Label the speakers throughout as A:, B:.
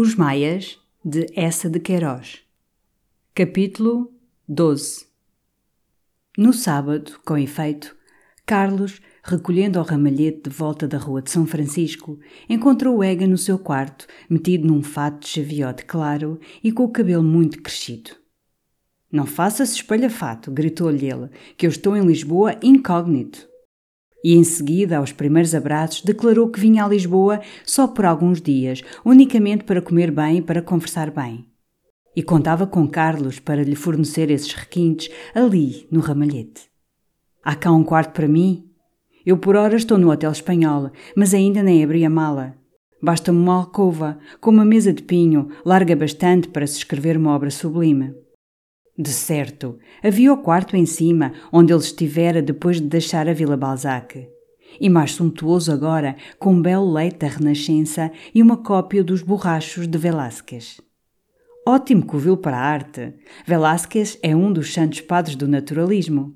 A: Os Maias, de Essa de Queiroz. Capítulo 12 No sábado, com efeito, Carlos, recolhendo ao ramalhete de volta da rua de São Francisco, encontrou Ega no seu quarto, metido num fato de chaviote claro e com o cabelo muito crescido. Não faça-se espalhafato, gritou-lhe ele, que eu estou em Lisboa incógnito. E em seguida, aos primeiros abraços, declarou que vinha a Lisboa só por alguns dias, unicamente para comer bem e para conversar bem. E contava com Carlos para lhe fornecer esses requintes ali, no ramalhete. Há cá um quarto para mim? Eu por hora estou no Hotel Espanhol, mas ainda nem abri a mala. Basta-me uma alcova, com uma mesa de pinho, larga bastante para se escrever uma obra sublime. De certo, havia o quarto em cima, onde ele estivera depois de deixar a Vila Balzac. E mais suntuoso agora, com um belo leite da Renascença e uma cópia dos borrachos de Velázquez. Ótimo covil para a arte. Velázquez é um dos santos padres do naturalismo.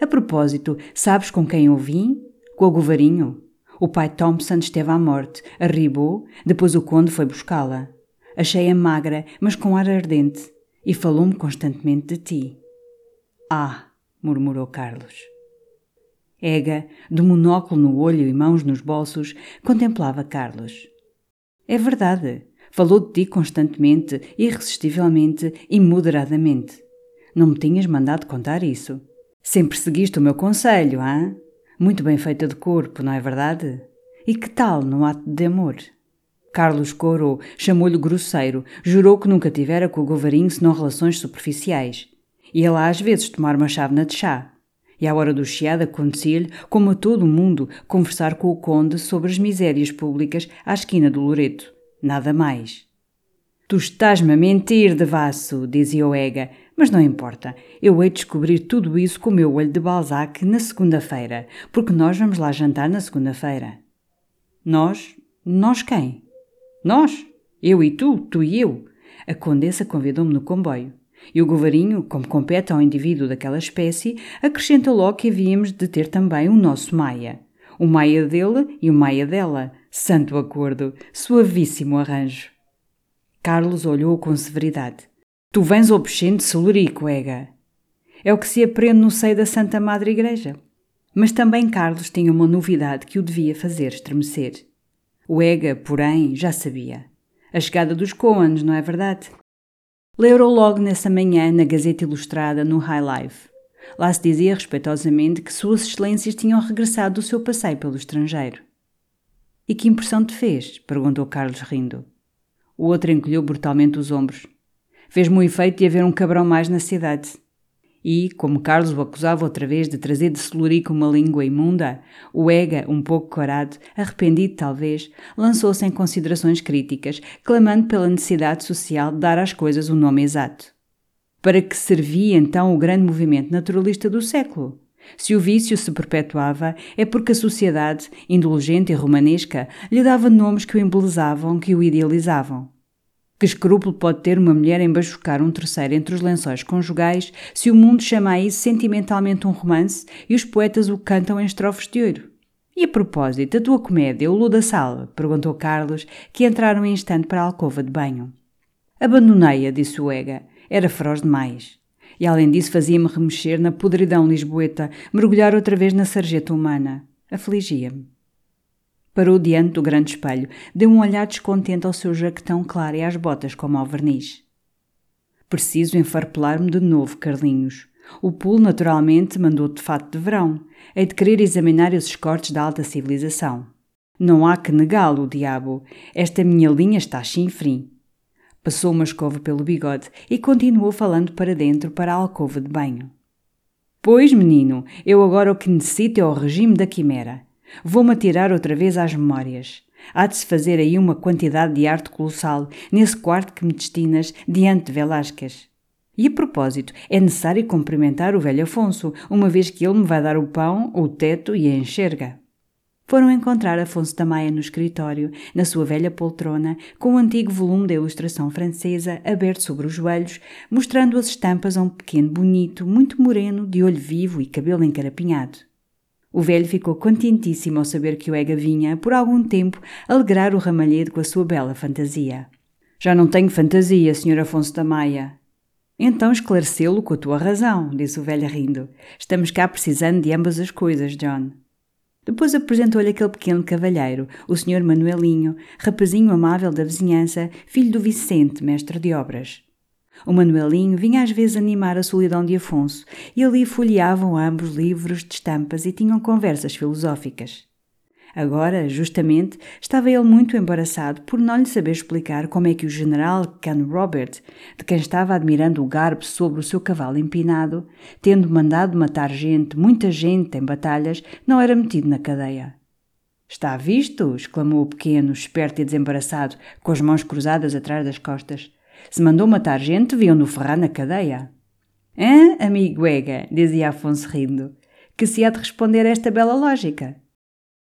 A: A propósito, sabes com quem eu vim? Com o Govarinho. O pai Thompson esteve à morte, arribou, depois o conde foi buscá-la. Achei-a magra, mas com ar ardente e falou-me constantemente de ti. Ah, murmurou Carlos. Ega, de monóculo no olho e mãos nos bolsos, contemplava Carlos. É verdade, falou de ti constantemente, irresistivelmente, imoderadamente. Não me tinhas mandado contar isso. Sempre seguiste o meu conselho, hã? Muito bem feita de corpo, não é verdade? E que tal no ato de amor? Carlos corou, chamou-lhe grosseiro, jurou que nunca tivera com o Govarinho senão relações superficiais. Ia lá às vezes tomar uma chávena de chá. E à hora do chiado acontecia-lhe, como a todo o mundo, conversar com o conde sobre as misérias públicas à esquina do Loreto. Nada mais. Tu estás-me a mentir, devasso, dizia o Ega, mas não importa. Eu hei de descobrir tudo isso com o meu olho de Balzac na segunda-feira, porque nós vamos lá jantar na segunda-feira. Nós? Nós quem? Nós, eu e tu, tu e eu. A condessa convidou-me no comboio. E o govarinho, como compete ao indivíduo daquela espécie, acrescenta logo que havíamos de ter também o nosso Maia. O Maia dele e o Maia dela. Santo acordo, suavíssimo arranjo. Carlos olhou com severidade. Tu vens de Solurico, Ega. É o que se aprende no seio da Santa Madre Igreja. Mas também Carlos tinha uma novidade que o devia fazer estremecer. O Ega, porém, já sabia. A chegada dos Coens, não é verdade? Leram logo nessa manhã na Gazeta Ilustrada no High Life. Lá se dizia respeitosamente que Suas Excelências tinham regressado do seu passeio pelo estrangeiro. E que impressão te fez? perguntou Carlos rindo. O outro encolheu brutalmente os ombros. Fez-me o efeito de haver um cabrão mais na cidade. E, como Carlos o acusava outra vez de trazer de Celurico uma língua imunda, o Ega, um pouco corado, arrependido talvez, lançou-se em considerações críticas, clamando pela necessidade social de dar às coisas o um nome exato. Para que servia então o grande movimento naturalista do século? Se o vício se perpetuava, é porque a sociedade, indulgente e romanesca, lhe dava nomes que o embelezavam, que o idealizavam. Que escrúpulo pode ter uma mulher em bajucar um terceiro entre os lençóis conjugais se o mundo chama a isso sentimentalmente um romance e os poetas o cantam em estrofes de ouro? E a propósito, a tua comédia, o Luda Sala? perguntou Carlos, que entraram um instante para a alcova de banho. Abandonei-a, disse o Ega. Era feroz demais. E além disso fazia-me remexer na podridão lisboeta, mergulhar outra vez na sarjeta humana. Afligia-me. Parou diante do grande espelho, deu um olhar descontente ao seu jaquetão claro e às botas como ao verniz. Preciso enfarpelar-me de novo, Carlinhos. O pulo naturalmente mandou de fato de verão. Hei de querer examinar os escortes da alta civilização. Não há que negá-lo, diabo. Esta minha linha está chinfrim. Passou uma escova pelo bigode e continuou falando para dentro para a alcova de banho. Pois, menino, eu agora o que necessito é o regime da quimera. Vou-me atirar outra vez às memórias. Há de se fazer aí uma quantidade de arte colossal nesse quarto que me destinas diante de Velásquez. E a propósito, é necessário cumprimentar o velho Afonso, uma vez que ele me vai dar o pão, o teto e a enxerga. Foram encontrar Afonso da Maia no escritório, na sua velha poltrona, com o um antigo volume da ilustração francesa aberto sobre os joelhos, mostrando as estampas a um pequeno bonito, muito moreno, de olho vivo e cabelo encarapinhado. O velho ficou contentíssimo ao saber que o Ega vinha, por algum tempo, alegrar o ramalhete com a sua bela fantasia. Já não tenho fantasia, Sr. Afonso da Maia. Então esclarecê-lo com a tua razão, disse o velho rindo. Estamos cá precisando de ambas as coisas, John. Depois apresentou-lhe aquele pequeno cavalheiro, o Sr. Manuelinho, rapazinho amável da vizinhança, filho do Vicente, mestre de obras. O Manuelinho vinha às vezes animar a solidão de Afonso, e ali folheavam ambos livros de estampas e tinham conversas filosóficas. Agora, justamente, estava ele muito embaraçado por não lhe saber explicar como é que o general Can Robert, de quem estava admirando o garbo sobre o seu cavalo empinado, tendo mandado matar gente, muita gente, em batalhas, não era metido na cadeia. Está visto? exclamou o pequeno, esperto e desembaraçado, com as mãos cruzadas atrás das costas. Se mandou matar gente, viam-no ferrar na cadeia. Hã, amigo Ega? dizia Afonso rindo. Que se há de responder a esta bela lógica?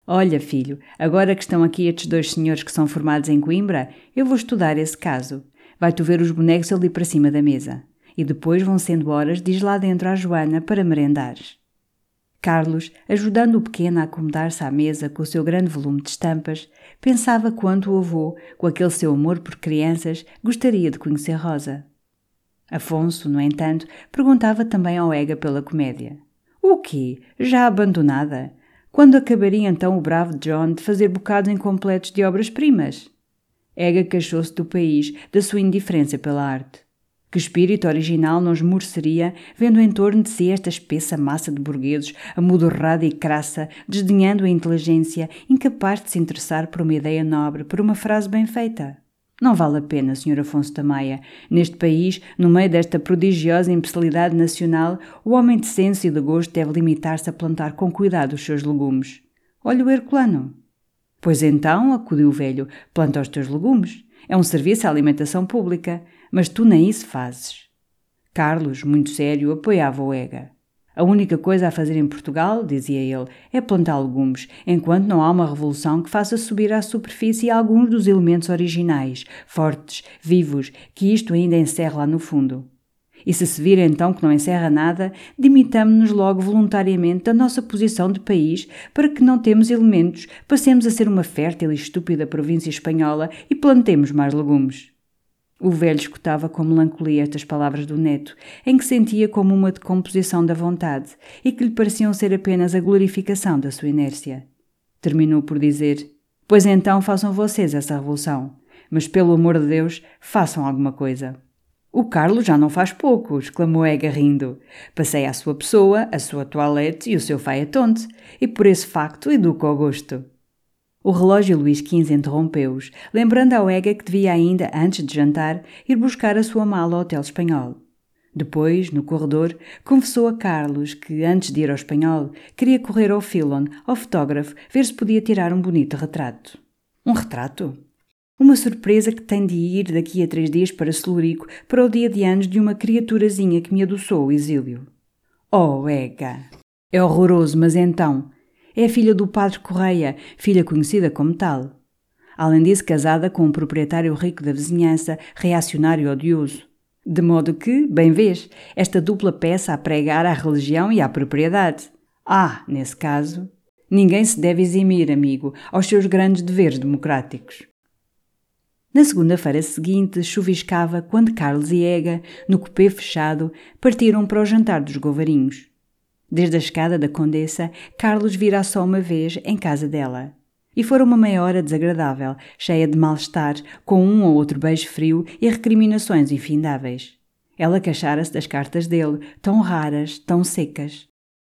A: Olha, filho, agora que estão aqui estes dois senhores que são formados em Coimbra, eu vou estudar esse caso. Vai-tu ver os bonecos ali para cima da mesa. E depois vão sendo horas, diz lá dentro à Joana para merendares. Carlos, ajudando o pequeno a acomodar-se à mesa com o seu grande volume de estampas, pensava quanto o avô, com aquele seu amor por crianças, gostaria de conhecer Rosa. Afonso, no entanto, perguntava também ao Ega pela comédia. O quê? Já abandonada? Quando acabaria então o bravo John de fazer bocados incompletos de obras-primas? Ega queixou-se do país, da sua indiferença pela arte. Que espírito original não esmoreceria vendo em torno de si esta espessa massa de burgueses, amodorrada e crassa, desdenhando a inteligência, incapaz de se interessar por uma ideia nobre, por uma frase bem feita? Não vale a pena, Sr. Afonso Tamaia. Neste país, no meio desta prodigiosa imbecilidade nacional, o homem de senso e de gosto deve limitar-se a plantar com cuidado os seus legumes. Olha o Herculano. Pois então, acudiu o velho, planta os teus legumes. É um serviço à alimentação pública, mas tu nem isso fazes. Carlos, muito sério, apoiava o Ega. A única coisa a fazer em Portugal, dizia ele, é plantar legumes, enquanto não há uma revolução que faça subir à superfície alguns dos elementos originais, fortes, vivos, que isto ainda encerra lá no fundo. E se se vir então que não encerra nada, dimitamo-nos logo voluntariamente da nossa posição de país para que não temos elementos, passemos a ser uma fértil e estúpida província espanhola e plantemos mais legumes. O velho escutava com melancolia estas palavras do neto, em que sentia como uma decomposição da vontade e que lhe pareciam ser apenas a glorificação da sua inércia. Terminou por dizer: Pois então façam vocês essa revolução, mas pelo amor de Deus, façam alguma coisa. O Carlos já não faz pouco, exclamou Ega rindo. Passei à sua pessoa, a sua toilette e o seu faetonte, e por esse facto educo ao gosto. O relógio Luís XV interrompeu-os, lembrando ao Ega que devia ainda, antes de jantar, ir buscar a sua mala ao Hotel Espanhol. Depois, no corredor, confessou a Carlos que, antes de ir ao espanhol, queria correr ao Filon, ao fotógrafo, ver se podia tirar um bonito retrato. Um retrato? Uma surpresa que tem de ir daqui a três dias para Celurico para o dia de anos de uma criaturazinha que me adoçou o exílio. Oh, Ega! É horroroso, mas então, é filha do padre Correia, filha conhecida como tal. Além disso, casada com um proprietário rico da vizinhança, reacionário odioso. De modo que, bem vês, esta dupla peça a pregar à religião e à propriedade. Ah, nesse caso, ninguém se deve eximir, amigo, aos seus grandes deveres democráticos. Na segunda-feira seguinte, chuviscava quando Carlos e Ega, no cupê fechado, partiram para o jantar dos Govarinhos. Desde a escada da Condessa, Carlos vira só uma vez em casa dela. E fora uma meia hora desagradável, cheia de mal-estar, com um ou outro beijo frio e recriminações infindáveis. Ela queixara-se das cartas dele, tão raras, tão secas.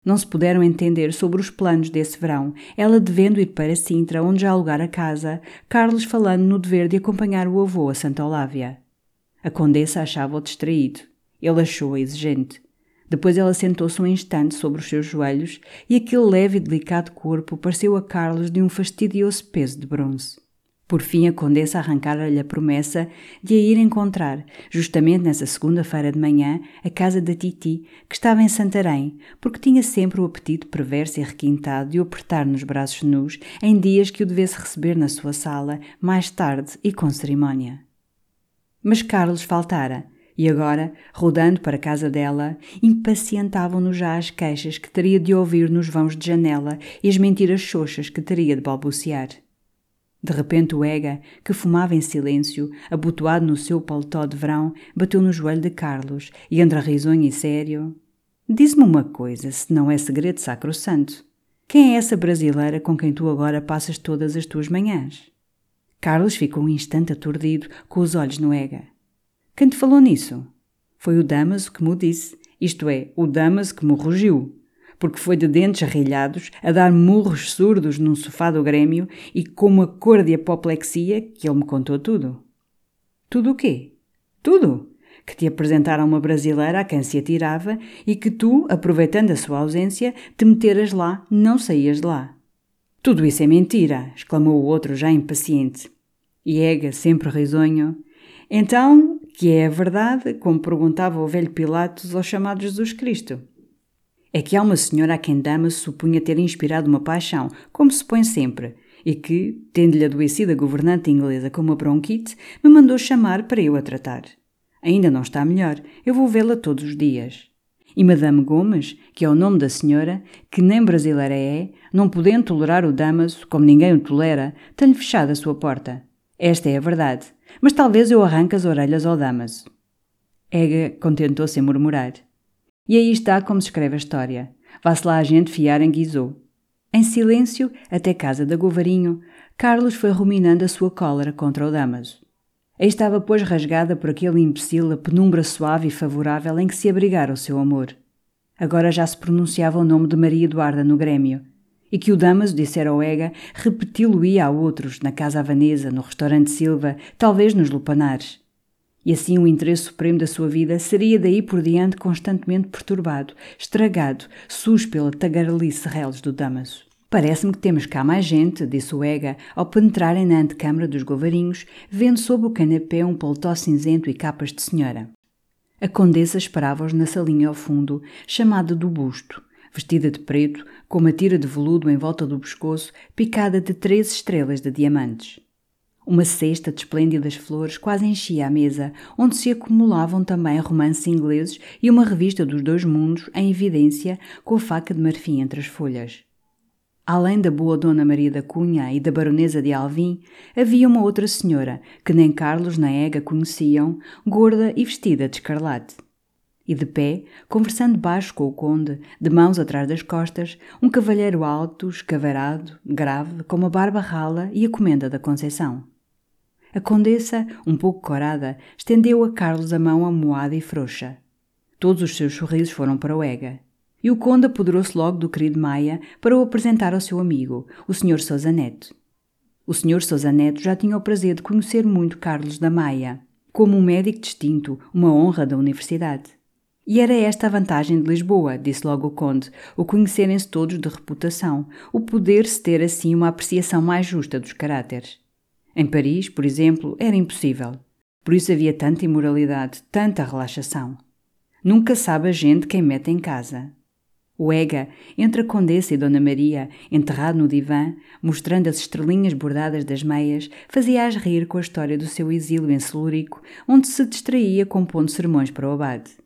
A: Não se puderam entender sobre os planos desse verão, ela devendo ir para Sintra, onde já alugara casa, Carlos falando no dever de acompanhar o avô a Santa Olávia. A condessa achava-o distraído. Ele achou-a exigente. Depois ela sentou-se um instante sobre os seus joelhos e aquele leve e delicado corpo pareceu a Carlos de um fastidioso peso de bronze. Por fim, a condessa arrancara-lhe a promessa de a ir encontrar, justamente nessa segunda-feira de manhã, a casa da Titi, que estava em Santarém, porque tinha sempre o apetite perverso e requintado de o apertar nos braços nus em dias que o devesse receber na sua sala, mais tarde e com cerimónia. Mas Carlos faltara e agora, rodando para a casa dela, impacientavam-no já as queixas que teria de ouvir nos vãos de janela e as mentiras xoxas que teria de balbuciar. De repente o Ega, que fumava em silêncio, abotoado no seu paletó de verão, bateu no joelho de Carlos e, entre risonho e sério, Diz-me uma coisa, se não é segredo sacro-santo. Quem é essa brasileira com quem tu agora passas todas as tuas manhãs? Carlos ficou um instante aturdido, com os olhos no Ega. Quem te falou nisso? Foi o Damaso que me disse, isto é, o Damaso que me rugiu porque foi de dentes arrilhados a dar murros surdos num sofá do Grêmio e com uma cor de apoplexia que ele me contou tudo. Tudo o quê? Tudo! Que te apresentaram uma brasileira a quem se atirava e que tu, aproveitando a sua ausência, te meteras lá, não saías de lá. Tudo isso é mentira! exclamou o outro, já impaciente. E Ega, sempre risonho. Então, que é a verdade, como perguntava o velho Pilatos ao chamado Jesus Cristo? É que há uma senhora a quem Dama supunha ter inspirado uma paixão, como se põe sempre, e que, tendo-lhe adoecido a governante inglesa com uma bronquite, me mandou chamar para eu a tratar. Ainda não está melhor, eu vou vê-la todos os dias. E Madame Gomes, que é o nome da senhora, que nem brasileira é, não podendo tolerar o Damaso, como ninguém o tolera, tem-lhe fechado a sua porta. Esta é a verdade, mas talvez eu arranque as orelhas ao Damaso. Ega contentou-se em murmurar. E aí está como se escreve a história. Vá-se lá a gente fiar em Guizot. Em silêncio, até casa da Govarinho, Carlos foi ruminando a sua cólera contra o Damaso. Aí estava, pois, rasgada por aquele imbecil a penumbra suave e favorável em que se abrigara o seu amor. Agora já se pronunciava o nome de Maria Eduarda no Grêmio, e que o Damaso dissera ao Ega repeti-lo-ia a outros, na Casa Havanesa, no restaurante Silva, talvez nos Lupanares. E assim o interesse supremo da sua vida seria daí por diante constantemente perturbado, estragado, sus pela tagarelice reles do Damaso. Parece-me que temos cá mais gente, disse o Ega, ao penetrarem na antecâmara dos Govarinhos, vendo sob o canapé um paletó cinzento e capas de senhora. A condessa esperava-os na salinha ao fundo, chamada do busto, vestida de preto, com uma tira de veludo em volta do pescoço, picada de três estrelas de diamantes. Uma cesta de esplêndidas flores quase enchia a mesa, onde se acumulavam também romances ingleses e uma revista dos dois mundos em evidência com a faca de marfim entre as folhas. Além da boa Dona Maria da Cunha e da Baronesa de Alvim, havia uma outra senhora, que nem Carlos nem Ega conheciam, gorda e vestida de escarlate. E de pé, conversando baixo com o conde, de mãos atrás das costas, um cavalheiro alto, escavarado, grave, com uma barba rala e a comenda da Conceição. A condessa, um pouco corada, estendeu a Carlos a mão amoada e frouxa. Todos os seus sorrisos foram para o Ega. E o conde apoderou-se logo do querido Maia para o apresentar ao seu amigo, o Sr. Sousa Neto. O Sr. Sousa Neto já tinha o prazer de conhecer muito Carlos da Maia, como um médico distinto, uma honra da universidade. E era esta a vantagem de Lisboa, disse logo o conde, o conhecerem-se todos de reputação, o poder-se ter assim uma apreciação mais justa dos caráteres. Em Paris, por exemplo, era impossível. Por isso havia tanta imoralidade, tanta relaxação. Nunca sabe a gente quem mete em casa. O Ega, entre a Condessa e Dona Maria, enterrado no divã, mostrando as estrelinhas bordadas das meias, fazia-as rir com a história do seu exílio em Celurico, onde se distraía compondo sermões para o abade.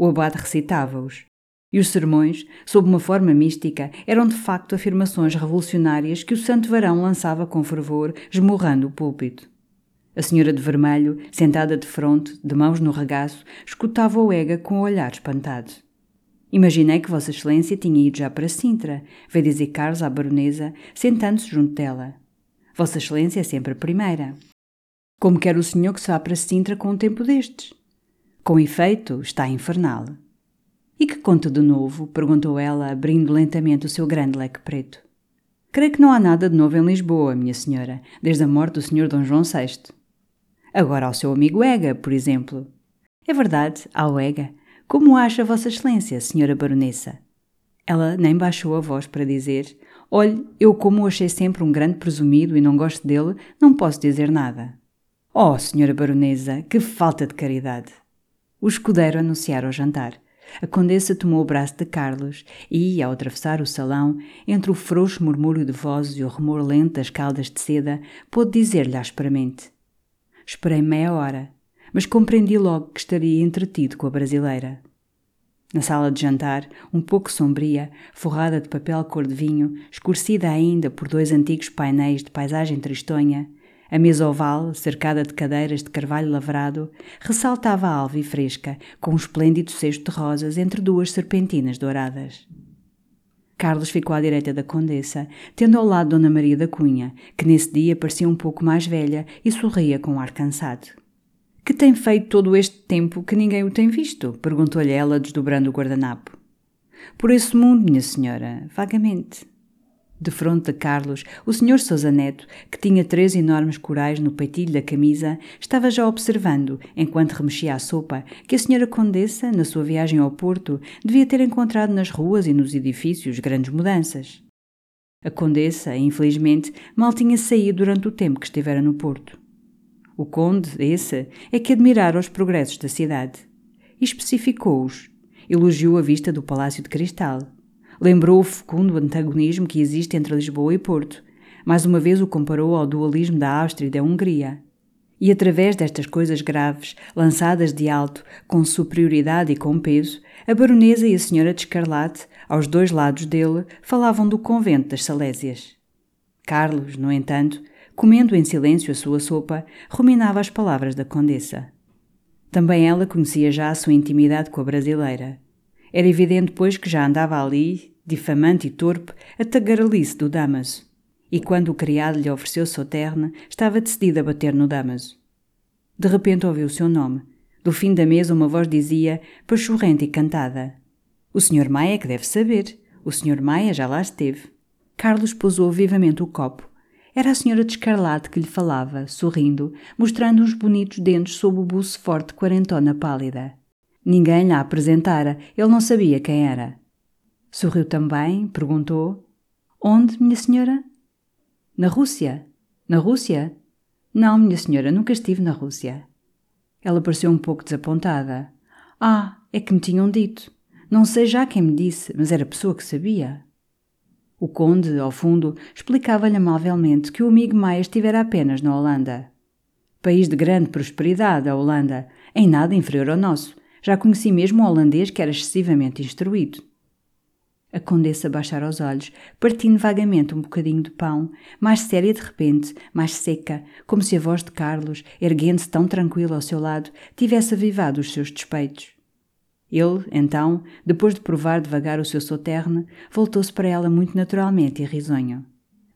A: O abade recitava-os. E os sermões, sob uma forma mística, eram de facto afirmações revolucionárias que o santo varão lançava com fervor, esmurrando o púlpito. A senhora de vermelho, sentada de fronte, de mãos no regaço, escutava o Ega com o olhar espantado. Imaginei que Vossa Excelência tinha ido já para Sintra, veio dizer Carlos à baronesa, sentando-se junto dela. Vossa Excelência é sempre a primeira. Como quer o senhor que se vá para Sintra com um tempo destes? Com efeito, está infernal. E que conta de novo? perguntou ela, abrindo lentamente o seu grande leque preto. Creio que não há nada de novo em Lisboa, minha senhora, desde a morte do senhor Dom João VI. Agora ao seu amigo Ega, por exemplo. É verdade, ao Ega. Como acha Vossa Excelência, senhora baronessa? Ela nem baixou a voz para dizer: Olhe, eu, como o achei sempre um grande presumido e não gosto dele, não posso dizer nada. Oh, senhora baronesa, que falta de caridade! O escudeiro anunciara o jantar. A condessa tomou o braço de Carlos e, ao atravessar o salão, entre o frouxo murmúrio de vozes e o rumor lento das caldas de seda, pôde dizer-lhe asperamente: Esperei meia hora, mas compreendi logo que estaria entretido com a brasileira. Na sala de jantar, um pouco sombria, forrada de papel cor de vinho, escurecida ainda por dois antigos painéis de paisagem tristonha, a mesa oval, cercada de cadeiras de carvalho lavrado, ressaltava alva e fresca, com um esplêndido cesto de rosas entre duas serpentinas douradas. Carlos ficou à direita da condessa, tendo ao lado Dona Maria da Cunha, que nesse dia parecia um pouco mais velha e sorria com um ar cansado. Que tem feito todo este tempo que ninguém o tem visto? perguntou-lhe ela, desdobrando o guardanapo. Por esse mundo, minha senhora, vagamente. De fronte de Carlos, o senhor Sousa Neto, que tinha três enormes corais no peitilho da camisa, estava já observando, enquanto remexia a sopa, que a senhora Condessa, na sua viagem ao Porto, devia ter encontrado nas ruas e nos edifícios grandes mudanças. A Condessa, infelizmente, mal tinha saído durante o tempo que estivera no Porto. O conde, esse, é que admirara os progressos da cidade. E especificou-os. Elogiou a vista do Palácio de Cristal. Lembrou o fecundo antagonismo que existe entre Lisboa e Porto. Mais uma vez o comparou ao dualismo da Áustria e da Hungria. E através destas coisas graves, lançadas de alto, com superioridade e com peso, a baronesa e a senhora de Escarlate, aos dois lados dele, falavam do convento das Salésias. Carlos, no entanto, comendo em silêncio a sua sopa, ruminava as palavras da condessa. Também ela conhecia já a sua intimidade com a brasileira. Era evidente, pois, que já andava ali, difamante e torpe, a tagarelice do Damaso. E quando o criado lhe ofereceu Sauternes, estava decidida a bater no Damaso. De repente ouviu o seu nome. Do fim da mesa uma voz dizia, pachorrenta e cantada. O Sr. Maia que deve saber. O Sr. Maia já lá esteve. Carlos pousou vivamente o copo. Era a senhora de escarlate que lhe falava, sorrindo, mostrando uns bonitos dentes sob o buço forte quarentona pálida. Ninguém lhe a apresentara, ele não sabia quem era. Sorriu também, perguntou: Onde, minha senhora? Na Rússia. Na Rússia? Não, minha senhora, nunca estive na Rússia. Ela pareceu um pouco desapontada. Ah, é que me tinham dito. Não sei já quem me disse, mas era pessoa que sabia. O conde, ao fundo, explicava-lhe amavelmente que o amigo Maia estivera apenas na Holanda. País de grande prosperidade, a Holanda, em nada inferior ao nosso. Já conheci mesmo um holandês que era excessivamente instruído. A condessa baixara os olhos, partindo vagamente um bocadinho de pão, mais séria de repente, mais seca, como se a voz de Carlos, erguendo-se tão tranquila ao seu lado, tivesse avivado os seus despeitos. Ele, então, depois de provar devagar o seu sauterne, voltou-se para ela muito naturalmente e risonho.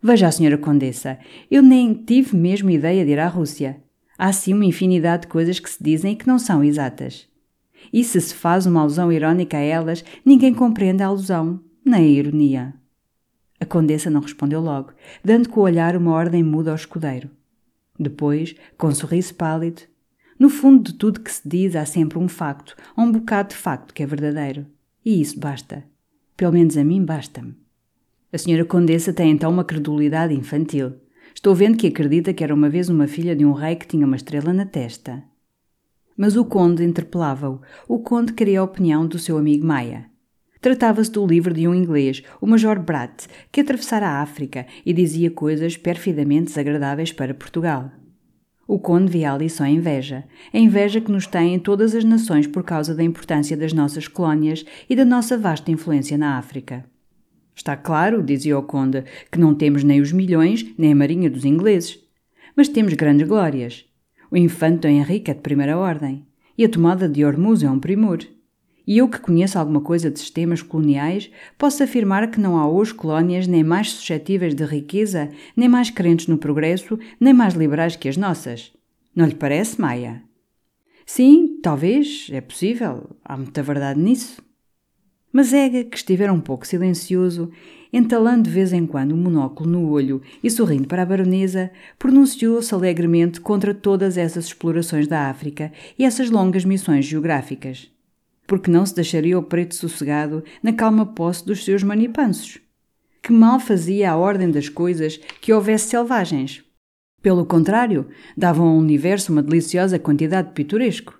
A: Veja, senhora Condessa, eu nem tive mesmo ideia de ir à Rússia. Há sim uma infinidade de coisas que se dizem e que não são exatas. E se se faz uma alusão irónica a elas, ninguém compreende a alusão, nem a ironia. A Condessa não respondeu logo, dando com o olhar uma ordem muda ao escudeiro. Depois, com um sorriso pálido, no fundo de tudo que se diz há sempre um facto, um bocado de facto que é verdadeiro. E isso basta. Pelo menos a mim basta-me. A senhora Condessa tem então uma credulidade infantil. Estou vendo que acredita que era uma vez uma filha de um rei que tinha uma estrela na testa. Mas o conde interpelava-o. O conde queria a opinião do seu amigo Maia. Tratava-se do livro de um inglês, o Major Bratt, que atravessara a África e dizia coisas perfidamente desagradáveis para Portugal. O conde via ali só inveja, a inveja que nos têm todas as nações por causa da importância das nossas colónias e da nossa vasta influência na África. Está claro, dizia o conde, que não temos nem os milhões nem a marinha dos ingleses. Mas temos grandes glórias. O infante Dom Henrique é de primeira ordem, e a tomada de Hormuz é um primor. E eu que conheço alguma coisa de sistemas coloniais, posso afirmar que não há hoje colónias nem mais suscetíveis de riqueza, nem mais crentes no progresso, nem mais liberais que as nossas. Não lhe parece, Maia? Sim, talvez, é possível, há muita verdade nisso. Mas Ega, que estivera um pouco silencioso, entalando de vez em quando um monóculo no olho e sorrindo para a baronesa, pronunciou-se alegremente contra todas essas explorações da África e essas longas missões geográficas porque não se deixaria o preto sossegado na calma posse dos seus manipansos. Que mal fazia a ordem das coisas que houvesse selvagens. Pelo contrário, davam ao universo uma deliciosa quantidade de pitoresco.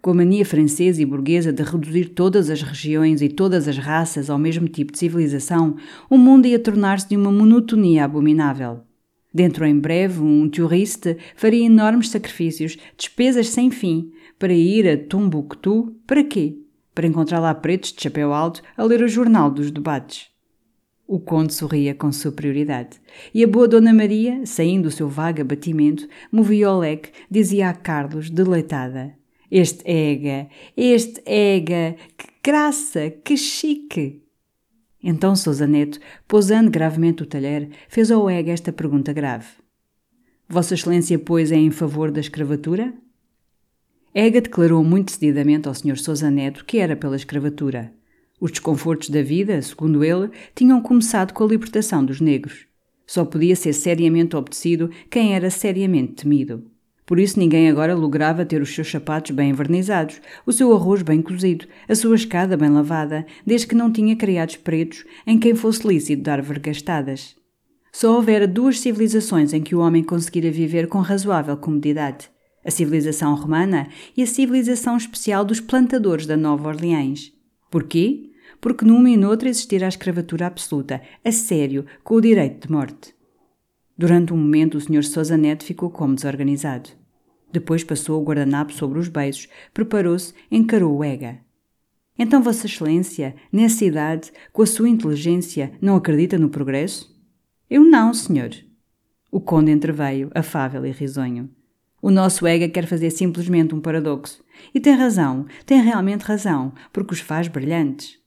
A: Com a mania francesa e burguesa de reduzir todas as regiões e todas as raças ao mesmo tipo de civilização, o mundo ia tornar-se de uma monotonia abominável. Dentro em breve, um turista faria enormes sacrifícios, despesas sem fim, para ir a Tumbuktu, para quê? para encontrar lá pretos de chapéu alto a ler o jornal dos debates. O conde sorria com superioridade. E a boa Dona Maria, saindo do seu vago abatimento, movia o leque, dizia a Carlos, deleitada: Este ega, este ega, que graça, que chique! Então Sousa Neto, pousando gravemente o talher, fez ao ega esta pergunta grave: Vossa Excelência, pois, é em favor da escravatura? Ega declarou muito decididamente ao Sr. Sousa Neto que era pela escravatura. Os desconfortos da vida, segundo ele, tinham começado com a libertação dos negros. Só podia ser seriamente obedecido quem era seriamente temido. Por isso ninguém agora lograva ter os seus sapatos bem envernizados, o seu arroz bem cozido, a sua escada bem lavada, desde que não tinha criados pretos em quem fosse lícito dar vergastadas. Só houvera duas civilizações em que o homem conseguira viver com razoável comodidade: a civilização romana e a civilização especial dos plantadores da Nova Orleans. Porquê? porque numa e noutra existira a escravatura absoluta, a sério, com o direito de morte. Durante um momento o Sr. Sousa Neto ficou como desorganizado. Depois passou o guardanapo sobre os beijos, preparou-se, encarou o Ega. Então Vossa Excelência, nessa idade, com a sua inteligência, não acredita no progresso? Eu não, senhor. O conde entreveio, afável e risonho. O nosso Ega quer fazer simplesmente um paradoxo. E tem razão, tem realmente razão, porque os faz brilhantes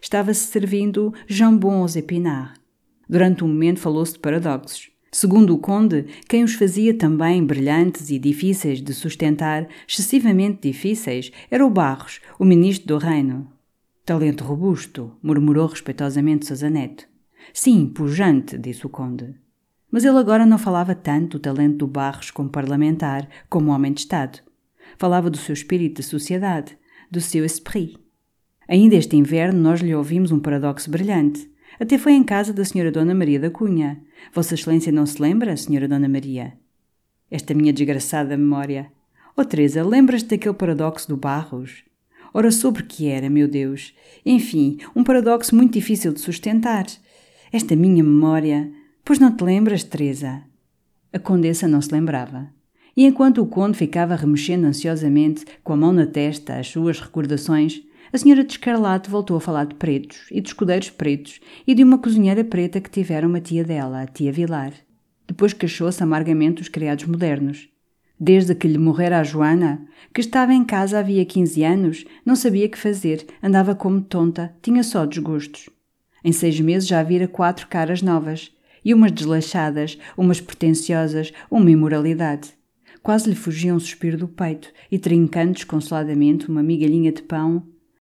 A: estava-se servindo jambons épinards. Durante um momento falou-se de paradoxos. Segundo o conde, quem os fazia também brilhantes e difíceis de sustentar, excessivamente difíceis, era o Barros, o ministro do reino. Talento robusto, murmurou respeitosamente Sosaneto. Sim, pujante, disse o conde. Mas ele agora não falava tanto do talento do Barros como parlamentar, como homem de Estado. Falava do seu espírito de sociedade, do seu esprit. Ainda este inverno nós lhe ouvimos um paradoxo brilhante. Até foi em casa da Senhora Dona Maria da Cunha. Vossa Excelência não se lembra, Senhora Dona Maria? Esta minha desgraçada memória. Oh, Teresa, lembras-te daquele paradoxo do Barros? Ora, sobre que era, meu Deus? Enfim, um paradoxo muito difícil de sustentar. Esta minha memória. Pois não te lembras, Teresa? A condessa não se lembrava. E enquanto o conde ficava remexendo ansiosamente, com a mão na testa, as suas recordações, a senhora de Escarlate voltou a falar de pretos e de escudeiros pretos e de uma cozinheira preta que tivera uma tia dela, a tia Vilar. Depois queixou-se amargamente dos criados modernos. Desde que lhe morrera a Joana, que estava em casa havia 15 anos, não sabia que fazer, andava como tonta, tinha só desgostos. Em seis meses já vira quatro caras novas, e umas desleixadas, umas pretenciosas, uma imoralidade. Quase lhe fugia um suspiro do peito, e trincando desconsoladamente uma migalhinha de pão,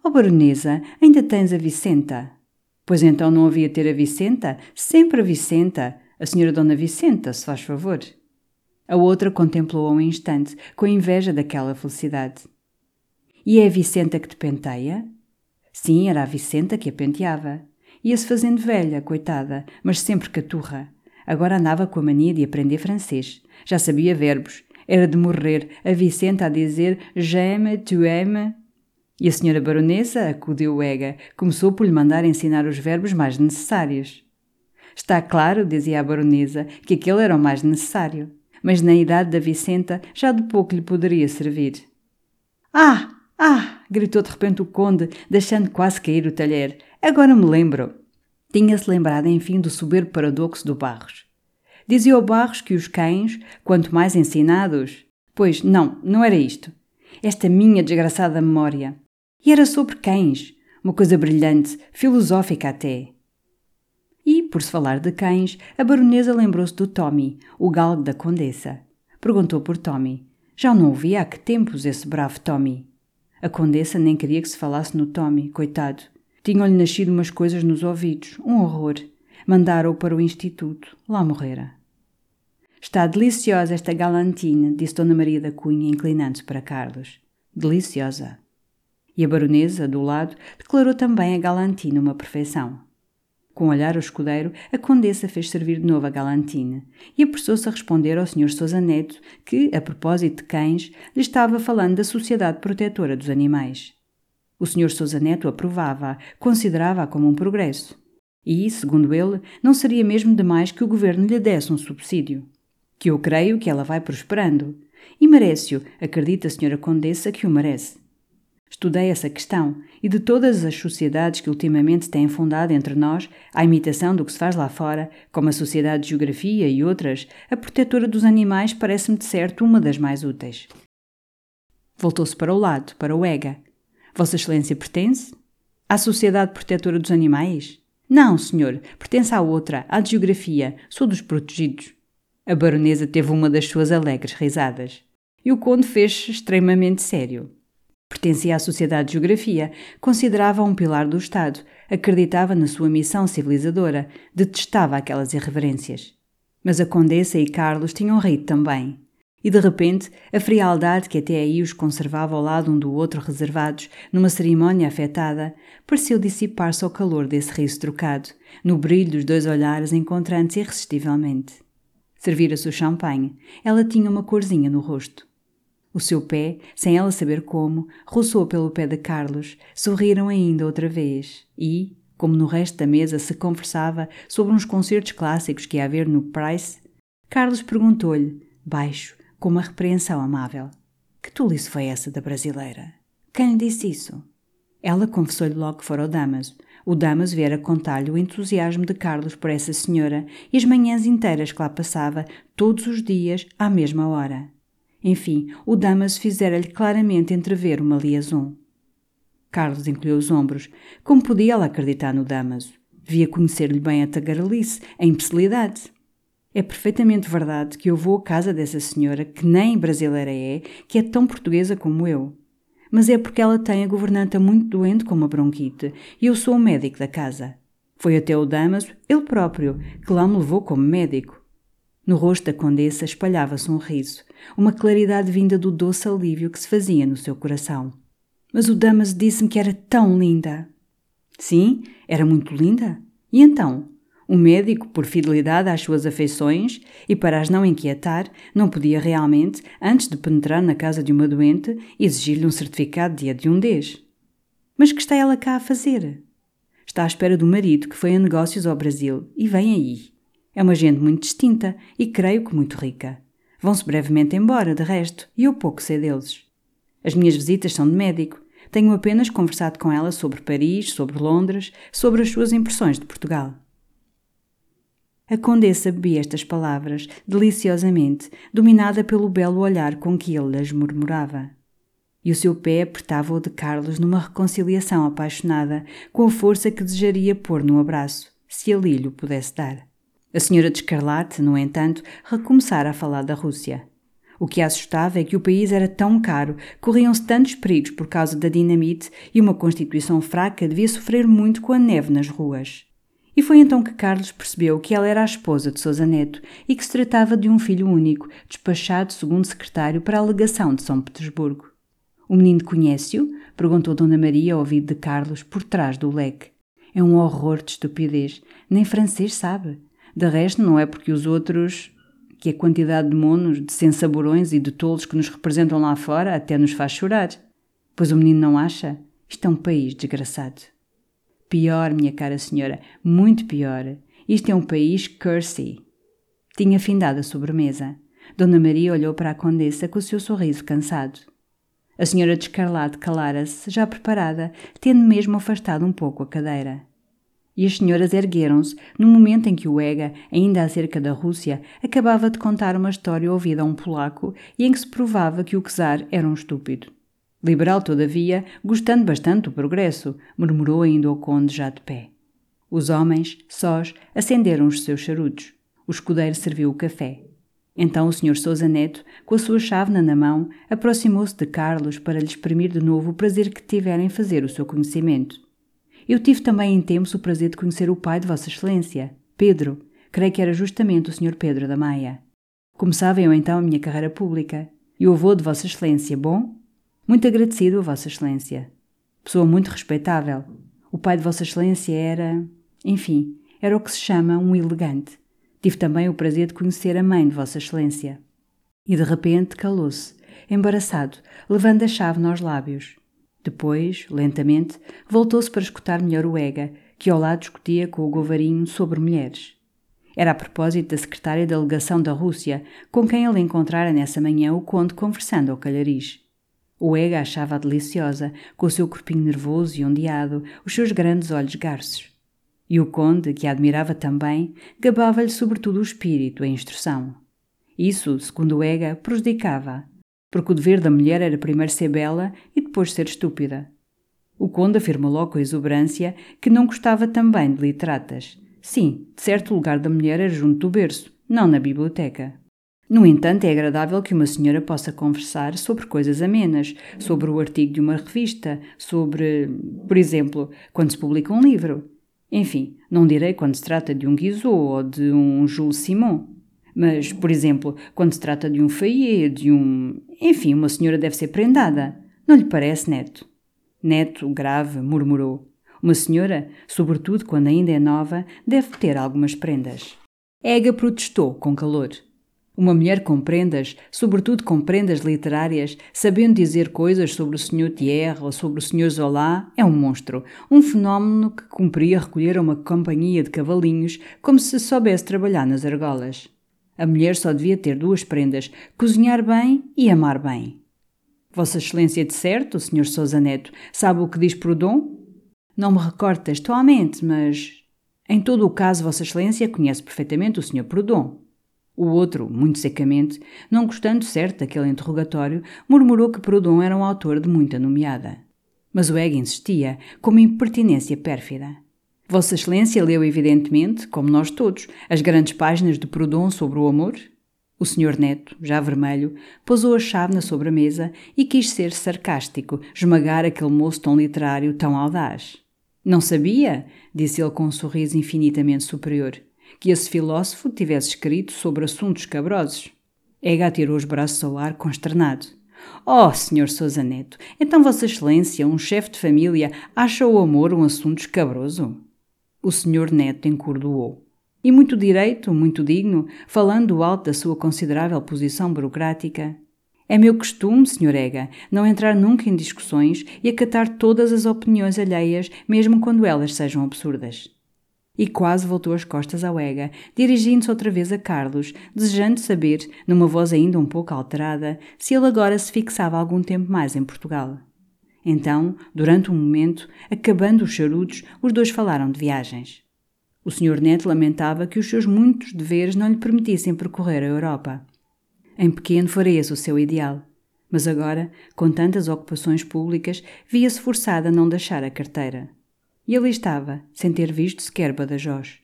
A: Oh, baronesa, ainda tens a Vicenta? Pois então não havia ter a Vicenta? Sempre a Vicenta. A senhora Dona Vicenta, se faz favor. A outra contemplou-a um instante, com inveja daquela felicidade. E é a Vicenta que te penteia? Sim, era a Vicenta que a penteava. Ia-se fazendo velha, coitada, mas sempre caturra. Agora andava com a mania de aprender francês. Já sabia verbos. Era de morrer a Vicenta a dizer j'aime, tu aimes. E a senhora baronesa, acudiu Ega, começou por lhe mandar ensinar os verbos mais necessários. Está claro, dizia a baronesa, que aquele era o mais necessário, mas na idade da Vicenta já de pouco lhe poderia servir. Ah! Ah! gritou de repente o conde, deixando quase cair o talher. Agora me lembro. Tinha-se lembrado, enfim, do soberbo paradoxo do Barros. Dizia o Barros que os cães, quanto mais ensinados. Pois, não, não era isto. Esta minha desgraçada memória. E era sobre cães, uma coisa brilhante, filosófica até. E, por se falar de cães, a baronesa lembrou-se do Tommy, o galgo da condessa. Perguntou por Tommy. Já não ouvia há que tempos esse bravo Tommy. A condessa nem queria que se falasse no Tommy, coitado. Tinham-lhe nascido umas coisas nos ouvidos, um horror. Mandaram-o para o instituto. Lá morrera. Está deliciosa esta galantina, disse Dona Maria da Cunha, inclinando-se para Carlos. Deliciosa. E a baronesa, do lado, declarou também a galantina uma perfeição. Com um olhar ao escudeiro, a condessa fez servir de novo a galantina e apressou-se a responder ao Sr. Sousa Neto que, a propósito de cães, lhe estava falando da Sociedade Protetora dos Animais. O Sr. Sousa Neto aprovava-a, considerava-a como um progresso. E, segundo ele, não seria mesmo demais que o governo lhe desse um subsídio. Que eu creio que ela vai prosperando. E merece-o, acredita a Sra. Condessa que o merece. Estudei essa questão e de todas as sociedades que ultimamente têm fundado entre nós, à imitação do que se faz lá fora, como a Sociedade de Geografia e outras, a protetora dos animais parece-me de certo uma das mais úteis. Voltou-se para o lado, para o EGA. Vossa Excelência pertence? À Sociedade Protetora dos Animais? Não, senhor, pertence à outra, à de Geografia, sou dos protegidos. A baronesa teve uma das suas alegres risadas. E o conde fez-se extremamente sério. Pertencia à Sociedade de Geografia, considerava um pilar do Estado, acreditava na sua missão civilizadora, detestava aquelas irreverências. Mas a Condessa e Carlos tinham rido também. E de repente, a frialdade que até aí os conservava ao lado um do outro reservados, numa cerimónia afetada, pareceu dissipar-se ao calor desse riso trocado, no brilho dos dois olhares encontrando-se irresistivelmente. Servira-se o champanhe. Ela tinha uma corzinha no rosto. O seu pé, sem ela saber como, roçou pelo pé de Carlos. Sorriram ainda outra vez e, como no resto da mesa se conversava sobre uns concertos clássicos que ia haver no Price, Carlos perguntou-lhe, baixo, com uma repreensão amável: Que tolice foi essa da brasileira? Quem lhe disse isso? Ela confessou-lhe logo que fora o Damaso. O Damaso viera contar-lhe o entusiasmo de Carlos por essa senhora e as manhãs inteiras que lá passava, todos os dias, à mesma hora. Enfim, o Damas fizera-lhe claramente entrever uma liaison. Carlos encolheu os ombros. Como podia ela acreditar no Damaso? Via conhecer-lhe bem a tagarelice, a imbecilidade. É perfeitamente verdade que eu vou à casa dessa senhora, que nem brasileira é, que é tão portuguesa como eu. Mas é porque ela tem a governanta muito doente com uma bronquite e eu sou o médico da casa. Foi até o Damaso, ele próprio, que lá me levou como médico. No rosto da condessa espalhava-se um riso, uma claridade vinda do doce alívio que se fazia no seu coração. Mas o Damas disse-me que era tão linda. Sim, era muito linda. E então? O médico, por fidelidade às suas afeições e para as não inquietar, não podia realmente, antes de penetrar na casa de uma doente, exigir-lhe um certificado de adiundez. Mas que está ela cá a fazer? Está à espera do marido que foi a negócios ao Brasil e vem aí. É uma gente muito distinta e creio que muito rica. Vão-se brevemente embora, de resto, e eu pouco sei deles. As minhas visitas são de médico. Tenho apenas conversado com ela sobre Paris, sobre Londres, sobre as suas impressões de Portugal. A condessa bebia estas palavras deliciosamente, dominada pelo belo olhar com que ele as murmurava. E o seu pé apertava o de Carlos numa reconciliação apaixonada, com a força que desejaria pôr no abraço, se ali lhe o pudesse dar. A senhora de Escarlate, no entanto, recomeçara a falar da Rússia. O que a assustava é que o país era tão caro, corriam-se tantos perigos por causa da dinamite e uma constituição fraca devia sofrer muito com a neve nas ruas. E foi então que Carlos percebeu que ela era a esposa de Sousa Neto e que se tratava de um filho único, despachado segundo secretário para a legação de São Petersburgo. O menino conhece-o? perguntou Dona Maria ao ouvido de Carlos por trás do leque. É um horror de estupidez. Nem francês sabe. De resto, não é porque os outros. que a quantidade de monos, de sensaborões e de tolos que nos representam lá fora até nos faz chorar. Pois o menino não acha? Isto é um país desgraçado. Pior, minha cara senhora, muito pior. Isto é um país cursey. Tinha findado a sobremesa. Dona Maria olhou para a condessa com o seu sorriso cansado. A senhora de escarlate calara-se, já preparada, tendo mesmo afastado um pouco a cadeira e as senhoras ergueram-se no momento em que o Ega, ainda acerca da Rússia, acabava de contar uma história ouvida a um polaco e em que se provava que o czar era um estúpido. Liberal, todavia, gostando bastante do progresso, murmurou ainda o conde já de pé. Os homens, sós, acenderam os seus charutos. O escudeiro serviu o café. Então o Sr. Sousa Neto, com a sua chávena na mão, aproximou-se de Carlos para lhe exprimir de novo o prazer que tivera em fazer o seu conhecimento. Eu tive também em tempos o prazer de conhecer o pai de Vossa Excelência, Pedro. Creio que era justamente o Sr. Pedro da Maia. Começava eu então a minha carreira pública. E o avô de Vossa Excelência, bom? Muito agradecido a Vossa Excelência. Pessoa muito respeitável. O pai de Vossa Excelência era. Enfim, era o que se chama um elegante. Tive também o prazer de conhecer a mãe de Vossa Excelência. E de repente calou-se, embaraçado, levando a chave nos lábios. Depois, lentamente, voltou-se para escutar melhor o Ega, que ao lado discutia com o Govarinho sobre mulheres. Era a propósito da secretária da legação da Rússia, com quem ele encontrara nessa manhã o conde conversando ao calhariz. O Ega achava-a deliciosa, com o seu corpinho nervoso e ondeado, os seus grandes olhos garços. E o conde, que a admirava também, gabava-lhe sobretudo o espírito, a instrução. Isso, segundo o Ega, prejudicava, porque o dever da mulher era primeiro ser bela e depois ser estúpida. O conde afirmou logo com exuberância que não gostava também de literatas. Sim, de certo lugar da mulher era junto do berço, não na biblioteca. No entanto, é agradável que uma senhora possa conversar sobre coisas amenas, sobre o artigo de uma revista, sobre, por exemplo, quando se publica um livro. Enfim, não direi quando se trata de um Guizot ou de um Jules Simon. Mas, por exemplo, quando se trata de um Fayet, de um. Enfim, uma senhora deve ser prendada. Não lhe parece, Neto? Neto, grave, murmurou. Uma senhora, sobretudo quando ainda é nova, deve ter algumas prendas. Ega protestou com calor. Uma mulher com prendas, sobretudo com prendas literárias, sabendo dizer coisas sobre o Sr. Thierry ou sobre o Sr. Zola, é um monstro, um fenómeno que cumpria recolher a uma companhia de cavalinhos como se soubesse trabalhar nas argolas. A mulher só devia ter duas prendas: cozinhar bem e amar bem. Vossa Excelência de certo, Sr. Sousa Neto, sabe o que diz Proudhon? Não me recordo textualmente, mas. Em todo o caso, Vossa Excelência conhece perfeitamente o Sr. Proudhon. O outro, muito secamente, não gostando certo daquele interrogatório, murmurou que Proudhon era um autor de muita nomeada. Mas o Egg insistia, com uma impertinência pérfida. Vossa Excelência leu, evidentemente, como nós todos, as grandes páginas de Proudhon sobre o amor? O Sr. Neto, já vermelho, pousou a chave na sobremesa e quis ser sarcástico, esmagar aquele moço tão literário, tão audaz. Não sabia, disse ele com um sorriso infinitamente superior, que esse filósofo tivesse escrito sobre assuntos cabrosos. Ega atirou os braços ao ar, consternado. Oh, Sr. Sousa Neto, então Vossa Excelência, um chefe de família, acha o amor um assunto escabroso? O senhor Neto encordoou. E muito direito, muito digno, falando alto da sua considerável posição burocrática. É meu costume, Sr. Ega, não entrar nunca em discussões e acatar todas as opiniões alheias, mesmo quando elas sejam absurdas. E quase voltou as costas ao Ega, dirigindo-se outra vez a Carlos, desejando saber, numa voz ainda um pouco alterada, se ele agora se fixava algum tempo mais em Portugal. Então, durante um momento, acabando os charutos, os dois falaram de viagens. O Sr. Neto lamentava que os seus muitos deveres não lhe permitissem percorrer a Europa. Em pequeno fora esse o seu ideal. Mas agora, com tantas ocupações públicas, via-se forçada a não deixar a carteira. E ali estava, sem ter visto sequer Badajoz.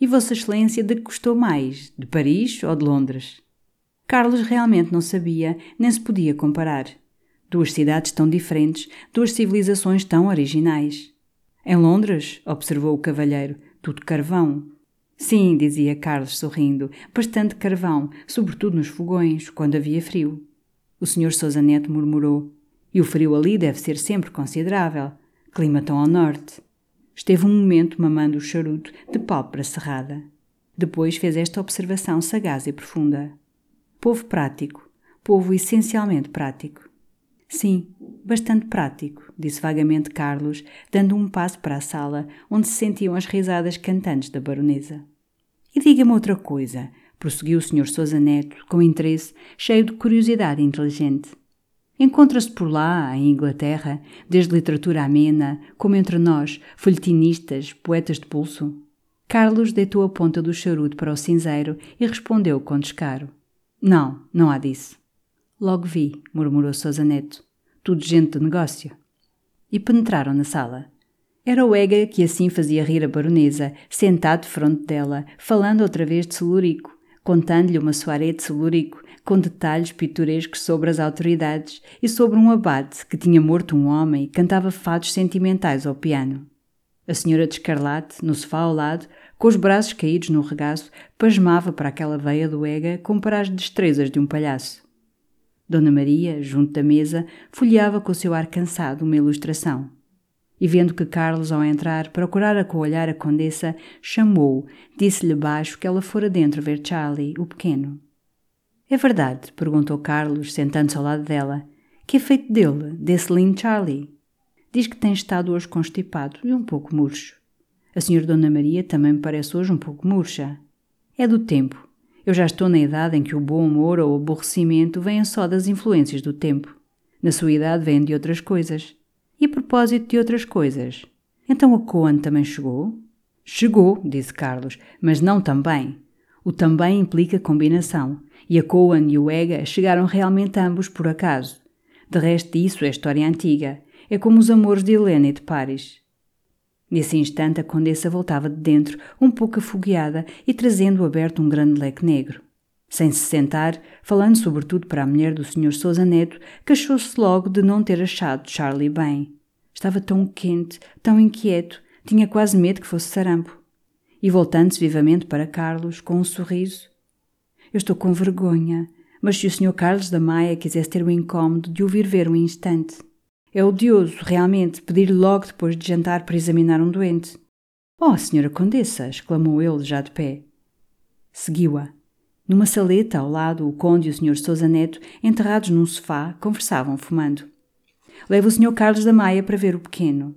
A: E Vossa Excelência de que gostou mais, de Paris ou de Londres? Carlos realmente não sabia, nem se podia comparar. Duas cidades tão diferentes, duas civilizações tão originais. Em Londres, observou o cavalheiro, tudo carvão. Sim, dizia Carlos sorrindo, bastante carvão, sobretudo nos fogões, quando havia frio. O Sr. Sousa Neto murmurou. E o frio ali deve ser sempre considerável. Clima tão ao norte. Esteve um momento mamando o charuto, de pálpebra cerrada. Depois fez esta observação sagaz e profunda. Povo prático. Povo essencialmente prático. Sim, bastante prático, disse vagamente Carlos, dando um passo para a sala, onde se sentiam as risadas cantantes da baronesa. E diga-me outra coisa, prosseguiu o Sr. Sousa Neto, com interesse, cheio de curiosidade inteligente. Encontra-se por lá, em Inglaterra, desde literatura amena, como entre nós, folhetinistas, poetas de pulso? Carlos deitou a ponta do charuto para o cinzeiro e respondeu com descaro. Não, não há disso. Logo vi, murmurou Sousa Neto. Tudo gente de negócio. E penetraram na sala. Era o Ega que assim fazia rir a baronesa, sentado fronte dela, falando outra vez de Celurico, contando-lhe uma soirée de Celurico, com detalhes pitorescos sobre as autoridades e sobre um abate que tinha morto um homem e cantava fados sentimentais ao piano. A senhora de escarlate, no sofá ao lado, com os braços caídos no regaço, pasmava para aquela veia do Ega como para as destrezas de um palhaço. Dona Maria, junto da mesa, folheava com o seu ar cansado uma ilustração. E vendo que Carlos, ao entrar, procurara com o olhar a condessa, chamou-o, disse-lhe baixo que ela fora dentro ver Charlie, o pequeno. É verdade, perguntou Carlos, sentando-se ao lado dela. Que é feito dele, desse lindo Charlie? Diz que tem estado hoje constipado e um pouco murcho. A senhora Dona Maria também me parece hoje um pouco murcha. É do tempo. Eu já estou na idade em que o bom humor ou o aborrecimento vêm só das influências do tempo. Na sua idade vêm de outras coisas. E a propósito de outras coisas, então a Coan também chegou? Chegou, disse Carlos, mas não também. O também implica combinação, e a Coan e o Ega chegaram realmente ambos por acaso. De resto, isso é história antiga. É como os amores de Helena e de Paris. Nesse instante, a condessa voltava de dentro, um pouco afogueada e trazendo aberto um grande leque negro. Sem se sentar, falando sobretudo para a mulher do Sr. Sousa Neto, queixou-se logo de não ter achado Charlie bem. Estava tão quente, tão inquieto, tinha quase medo que fosse sarampo. E voltando-se vivamente para Carlos, com um sorriso: Eu estou com vergonha, mas se o Sr. Carlos da Maia quisesse ter o incômodo de ouvir ver um instante. É odioso, realmente, pedir logo depois de jantar para examinar um doente. Oh, Senhora Condessa! exclamou ele, já de pé. Seguiu-a. Numa saleta ao lado, o conde e o Sr. Sousa Neto, enterrados num sofá, conversavam fumando. Leva o Sr. Carlos da Maia para ver o pequeno.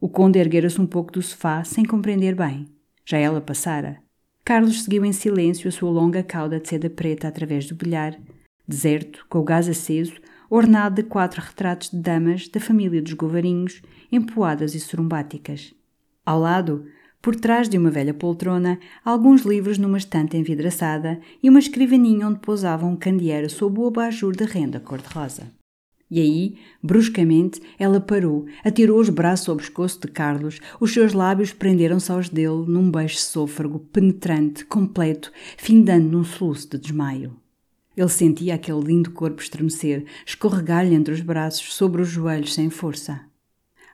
A: O conde erguera-se um pouco do sofá, sem compreender bem. Já ela passara. Carlos seguiu em silêncio a sua longa cauda de seda preta através do bilhar, deserto, com o gás aceso, ornado de quatro retratos de damas da família dos Govarinhos, empoadas e sorumbáticas. Ao lado, por trás de uma velha poltrona, alguns livros numa estante envidraçada e uma escrivaninha onde pousava um candeeiro sob o abajur de renda cor-de-rosa. E aí, bruscamente, ela parou, atirou os braços ao pescoço de Carlos, os seus lábios prenderam-se aos dele num beijo sôfrego, penetrante, completo, findando num soluço de desmaio. Ele sentia aquele lindo corpo estremecer, escorregar-lhe entre os braços, sobre os joelhos, sem força.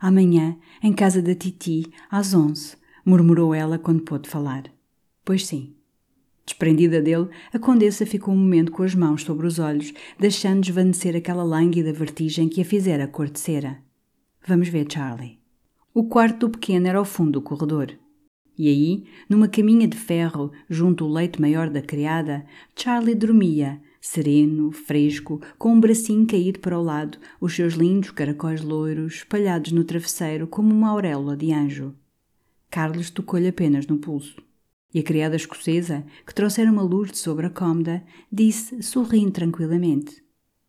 A: Amanhã, em casa da Titi, às onze, murmurou ela quando pôde falar. Pois sim. Desprendida dele, a condessa ficou um momento com as mãos sobre os olhos, deixando desvanecer aquela lânguida vertigem que a fizera cor de cera. Vamos ver, Charlie. O quarto do pequeno era ao fundo do corredor. E aí, numa caminha de ferro, junto ao leito maior da criada, Charlie dormia, sereno, fresco, com um bracinho caído para o lado, os seus lindos caracóis loiros espalhados no travesseiro como uma auréola de anjo. Carlos tocou-lhe apenas no pulso. E a criada escocesa, que trouxera uma luz de sobre a cômoda, disse, sorrindo tranquilamente: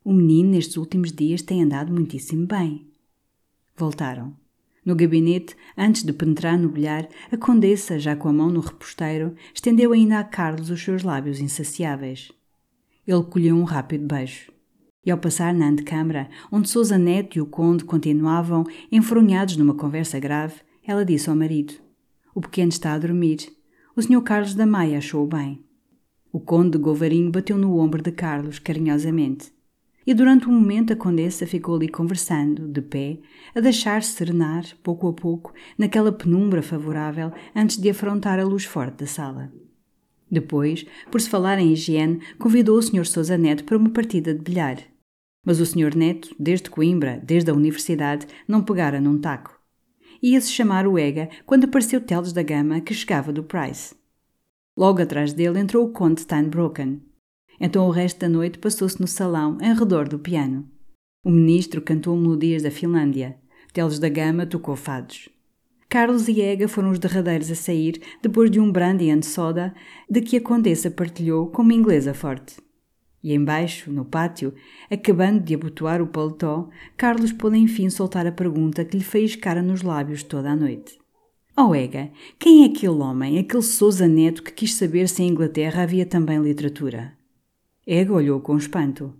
A: O menino nestes últimos dias tem andado muitíssimo bem. Voltaram. No gabinete, antes de penetrar no bilhar, a condessa, já com a mão no reposteiro, estendeu ainda a Carlos os seus lábios insaciáveis. Ele colheu um rápido beijo. E ao passar na antecâmara, onde Sousa Neto e o conde continuavam enfronhados numa conversa grave, ela disse ao marido: o pequeno está a dormir. O Sr. Carlos da Maia achou bem. O conde de Govarinho bateu no ombro de Carlos carinhosamente. E durante um momento a condessa ficou ali conversando, de pé, a deixar-se serenar, pouco a pouco, naquela penumbra favorável antes de afrontar a luz forte da sala. Depois, por se falar em higiene, convidou o Sr. Sousa Neto para uma partida de bilhar. Mas o Sr. Neto, desde Coimbra, desde a universidade, não pegara num taco ia-se chamar o Ega quando apareceu Teles da Gama, que chegava do Price. Logo atrás dele entrou o Conde Steinbrocken. Então o resto da noite passou-se no salão, em redor do piano. O ministro cantou melodias da Finlândia. Teles da Gama tocou fados. Carlos e Ega foram os derradeiros a sair depois de um brandy and soda de que a condessa partilhou com uma inglesa forte. E embaixo, no pátio, acabando de abotoar o paletó, Carlos pôde enfim soltar a pergunta que lhe fez cara nos lábios toda a noite. Oh Ega, quem é aquele homem, aquele Sousa Neto que quis saber se em Inglaterra havia também literatura? Ega olhou com espanto.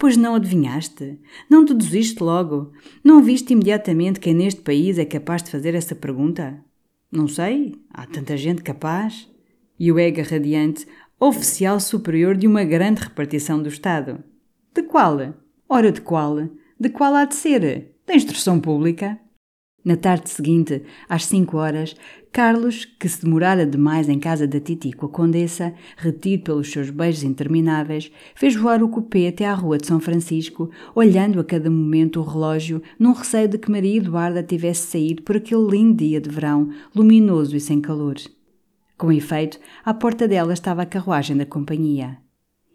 A: Pois não adivinhaste? Não deduziste logo? Não viste imediatamente quem neste país é capaz de fazer essa pergunta? Não sei, há tanta gente capaz. E o Ega radiante oficial superior de uma grande repartição do Estado. De qual? Ora, de qual? De qual há de ser? Da instrução pública? Na tarde seguinte, às cinco horas, Carlos, que se demorara demais em casa da Titi com a Condessa, retido pelos seus beijos intermináveis, fez voar o cupê até à rua de São Francisco, olhando a cada momento o relógio, num receio de que Maria Eduarda tivesse saído por aquele lindo dia de verão, luminoso e sem calor. Com efeito, à porta dela estava a carruagem da companhia.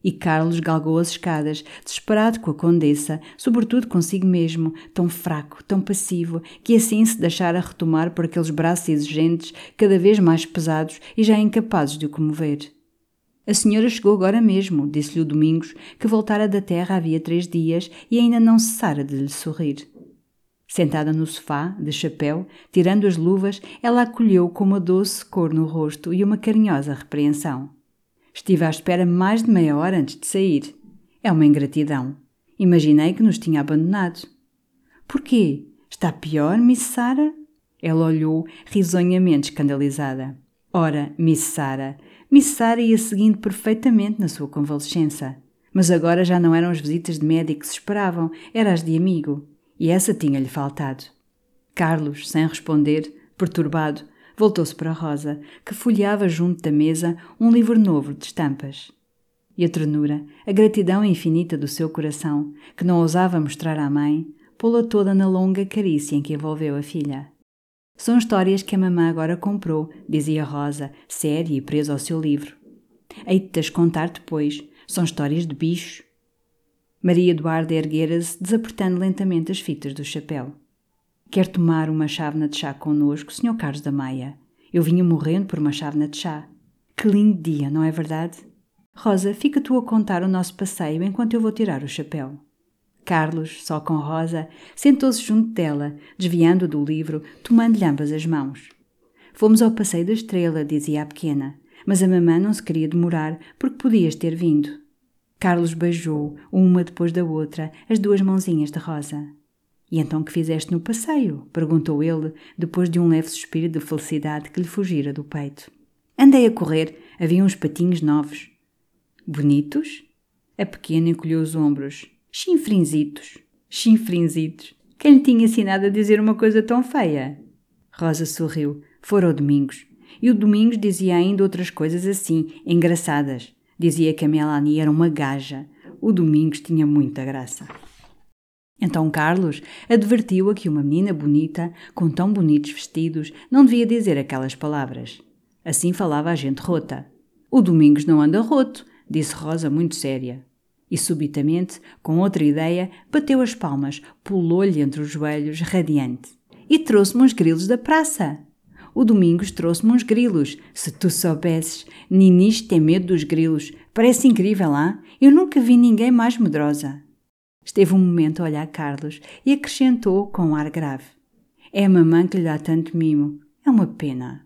A: E Carlos galgou as escadas, desesperado com a condessa, sobretudo consigo mesmo, tão fraco, tão passivo, que assim se deixara retomar por aqueles braços exigentes, cada vez mais pesados e já incapazes de o comover. A senhora chegou agora mesmo, disse-lhe o Domingos, que voltara da terra havia três dias e ainda não cessara de lhe sorrir. Sentada no sofá, de chapéu, tirando as luvas, ela acolheu com uma doce cor no rosto e uma carinhosa repreensão. Estive à espera mais de meia hora antes de sair. É uma ingratidão. Imaginei que nos tinha abandonado. Porquê? Está pior, Miss Sara? Ela olhou risonhamente escandalizada. Ora, Miss Sara, Miss Sara ia seguindo perfeitamente na sua convalescença. Mas agora já não eram as visitas de médico que se esperavam, eram as de amigo. E essa tinha-lhe faltado. Carlos, sem responder, perturbado, voltou-se para Rosa, que folheava junto da mesa um livro novo de estampas. E a ternura, a gratidão infinita do seu coração, que não ousava mostrar à mãe, pô-la toda na longa carícia em que envolveu a filha. São histórias que a mamã agora comprou, dizia Rosa, séria e presa ao seu livro. Hei-te-as contar depois. São histórias de bicho. Maria Eduarda erguera-se, desapertando lentamente as fitas do chapéu. Quer tomar uma chávena de chá connosco, Sr. Carlos da Maia? Eu vinha morrendo por uma chávena de chá. Que lindo dia, não é verdade? Rosa, fica tu a contar o nosso passeio enquanto eu vou tirar o chapéu. Carlos, só com Rosa, sentou-se junto dela, desviando do livro, tomando-lhe ambas as mãos. Fomos ao passeio da estrela, dizia a pequena, mas a mamã não se queria demorar porque podias ter vindo. Carlos beijou, uma depois da outra, as duas mãozinhas de Rosa. E então que fizeste no passeio? perguntou ele, depois de um leve suspiro de felicidade que lhe fugira do peito. Andei a correr, havia uns patinhos novos. Bonitos? A pequena encolheu os ombros. Chinfrinzitos, chinfrinzitos. Quem lhe tinha ensinado a dizer uma coisa tão feia? Rosa sorriu. Fora o Domingos. E o Domingos dizia ainda outras coisas assim, engraçadas. Dizia que a Melanie era uma gaja. O Domingos tinha muita graça. Então Carlos advertiu-a que uma menina bonita, com tão bonitos vestidos, não devia dizer aquelas palavras. Assim falava a gente rota. O Domingos não anda roto, disse Rosa muito séria. E subitamente, com outra ideia, bateu as palmas, pulou-lhe entre os joelhos, radiante. E trouxe-me uns grilos da praça. O Domingos trouxe-me uns grilos. Se tu soubesses, Ninis tem medo dos grilos. Parece incrível, lá. Eu nunca vi ninguém mais medrosa. Esteve um momento a olhar Carlos e acrescentou com ar grave. É a mamã que lhe dá tanto mimo. É uma pena.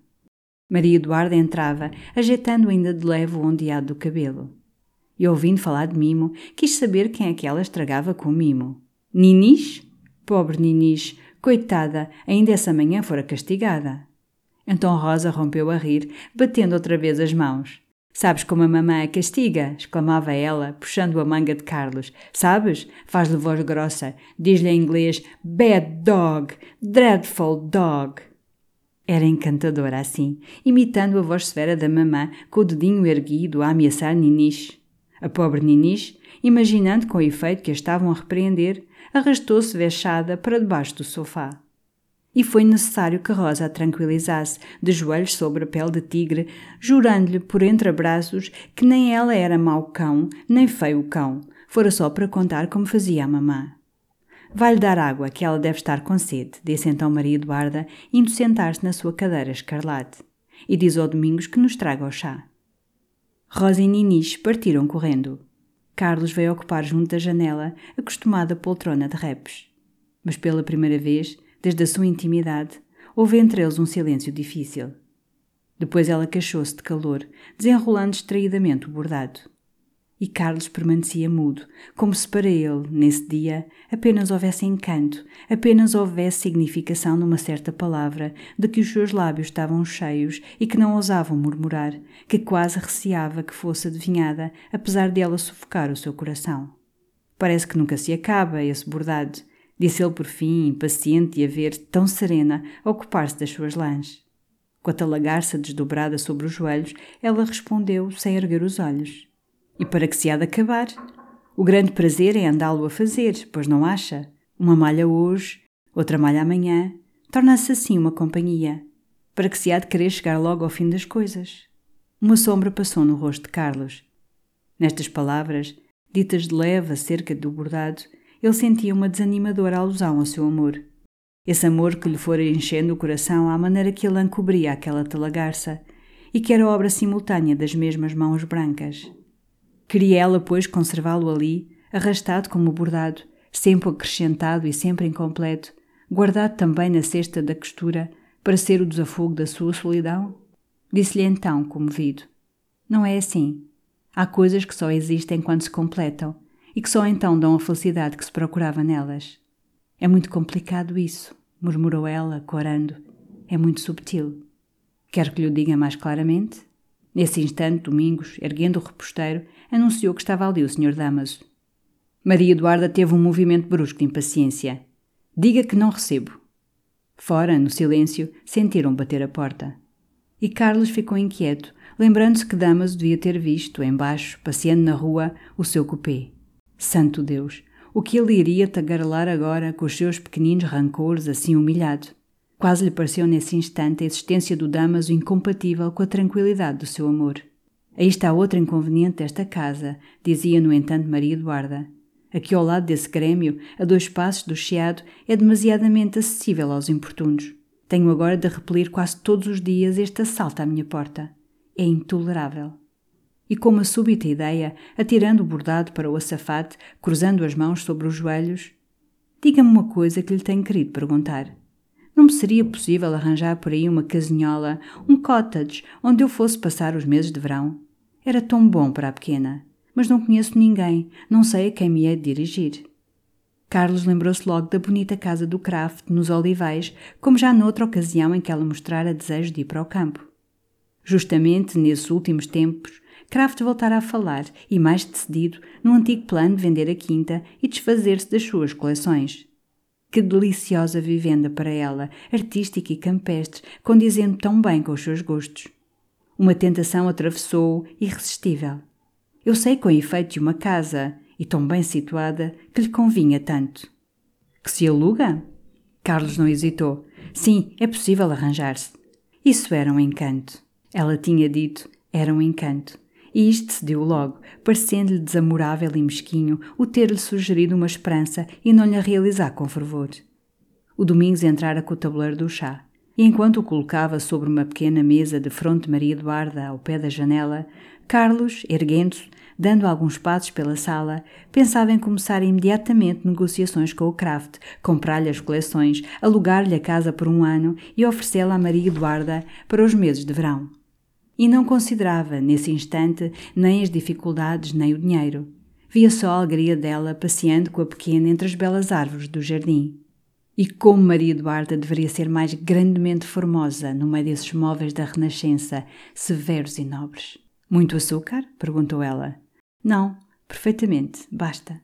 A: Maria Eduarda entrava, ajeitando ainda de leve o ondeado do cabelo e ouvindo falar de Mimo, quis saber quem é que ela estragava com o Mimo. Ninis? Pobre Ninis, coitada, ainda essa manhã fora castigada. Então Rosa rompeu a rir, batendo outra vez as mãos. Sabes como a mamã a castiga? exclamava ela, puxando a manga de Carlos. Sabes? Faz-lhe voz grossa. Diz-lhe em inglês: Bad dog! Dreadful dog! Era encantadora assim, imitando a voz severa da mamã, com o dedinho erguido a ameaçar Ninis. A pobre Ninis, imaginando com efeito que a estavam a repreender, arrastou-se vexada para debaixo do sofá. E foi necessário que Rosa a tranquilizasse, de joelhos sobre a pele de tigre, jurando-lhe por entre abraços que nem ela era mau cão, nem feio cão, fora só para contar como fazia a mamã. Vai-lhe dar água, que ela deve estar com sede, disse então Maria Eduarda, indo sentar-se na sua cadeira escarlate. E diz ao Domingos que nos traga o chá. Rosa e Ninis partiram correndo. Carlos veio ocupar junto da janela, acostumada poltrona de repes. Mas pela primeira vez, desde a sua intimidade, houve entre eles um silêncio difícil. Depois ela queixou-se de calor, desenrolando distraidamente o bordado. E Carlos permanecia mudo, como se para ele, nesse dia, apenas houvesse encanto, apenas houvesse significação numa certa palavra, de que os seus lábios estavam cheios e que não ousavam murmurar, que quase receava que fosse adivinhada, apesar dela sufocar o seu coração. Parece que nunca se acaba esse bordado, disse ele por fim, impaciente de a ver, tão serena, ocupar-se das suas lãs. Com a talagarça desdobrada sobre os joelhos, ela respondeu sem erguer os olhos. E para que se há de acabar? O grande prazer é andá-lo a fazer, pois não acha? Uma malha hoje, outra malha amanhã, torna-se assim uma companhia. Para que se há de querer chegar logo ao fim das coisas? Uma sombra passou no rosto de Carlos. Nestas palavras, ditas de leve acerca do bordado, ele sentia uma desanimadora alusão ao seu amor. Esse amor que lhe fora enchendo o coração à maneira que ele encobria aquela talagarça, e que era obra simultânea das mesmas mãos brancas. Queria ela, pois, conservá-lo ali, arrastado como bordado, sempre acrescentado e sempre incompleto, guardado também na cesta da costura, para ser o desafogo da sua solidão? Disse-lhe então, comovido: Não é assim. Há coisas que só existem quando se completam e que só então dão a felicidade que se procurava nelas. É muito complicado isso, murmurou ela, corando. É muito subtil. Quer que lhe diga mais claramente? Nesse instante, Domingos, erguendo o reposteiro, anunciou que estava ali o Sr. Damaso. Maria Eduarda teve um movimento brusco de impaciência. Diga que não recebo. Fora, no silêncio, sentiram bater a porta. E Carlos ficou inquieto, lembrando-se que Damaso devia ter visto, embaixo, passeando na rua, o seu cupê. Santo Deus! O que ele iria tagarelar agora com os seus pequeninos rancores assim humilhado? Quase lhe pareceu nesse instante a existência do Damaso incompatível com a tranquilidade do seu amor. Aí está outro inconveniente desta casa, dizia no entanto Maria Eduarda. Aqui ao lado desse grêmio, a dois passos do chiado, é demasiadamente acessível aos importunos. Tenho agora de repelir quase todos os dias este assalto à minha porta. É intolerável. E com uma súbita ideia, atirando o bordado para o açafate, cruzando as mãos sobre os joelhos, diga-me uma coisa que lhe tenho querido perguntar. Não me seria possível arranjar por aí uma casinhola, um cottage, onde eu fosse passar os meses de verão? Era tão bom para a pequena. Mas não conheço ninguém, não sei a quem me é de dirigir. Carlos lembrou-se logo da bonita casa do Kraft, nos Olivais, como já noutra ocasião em que ela mostrara desejo de ir para o campo. Justamente nesses últimos tempos, Kraft voltara a falar, e mais decidido, no antigo plano de vender a quinta e desfazer-se das suas coleções. Que deliciosa vivenda para ela, artística e campestre, condizendo tão bem com os seus gostos. Uma tentação atravessou-o, irresistível. Eu sei com efeito de uma casa, e tão bem situada, que lhe convinha tanto. Que se aluga? Carlos não hesitou. Sim, é possível arranjar-se. Isso era um encanto. Ela tinha dito, era um encanto. E isto se deu logo, parecendo-lhe desamorável e mesquinho o ter-lhe sugerido uma esperança e não lhe a realizar com fervor. O Domingos entrara com o tabuleiro do chá, e enquanto o colocava sobre uma pequena mesa de fronte Maria Eduarda ao pé da janela, Carlos, erguendo-se, dando alguns passos pela sala, pensava em começar imediatamente negociações com o Kraft, comprar-lhe as coleções, alugar-lhe a casa por um ano e oferecê-la a Maria Eduarda para os meses de verão e não considerava, nesse instante, nem as dificuldades nem o dinheiro. Via só a alegria dela passeando com a pequena entre as belas árvores do jardim. E como Maria Eduarda deveria ser mais grandemente formosa no meio desses móveis da Renascença, severos e nobres. Muito açúcar? perguntou ela. Não, perfeitamente, basta.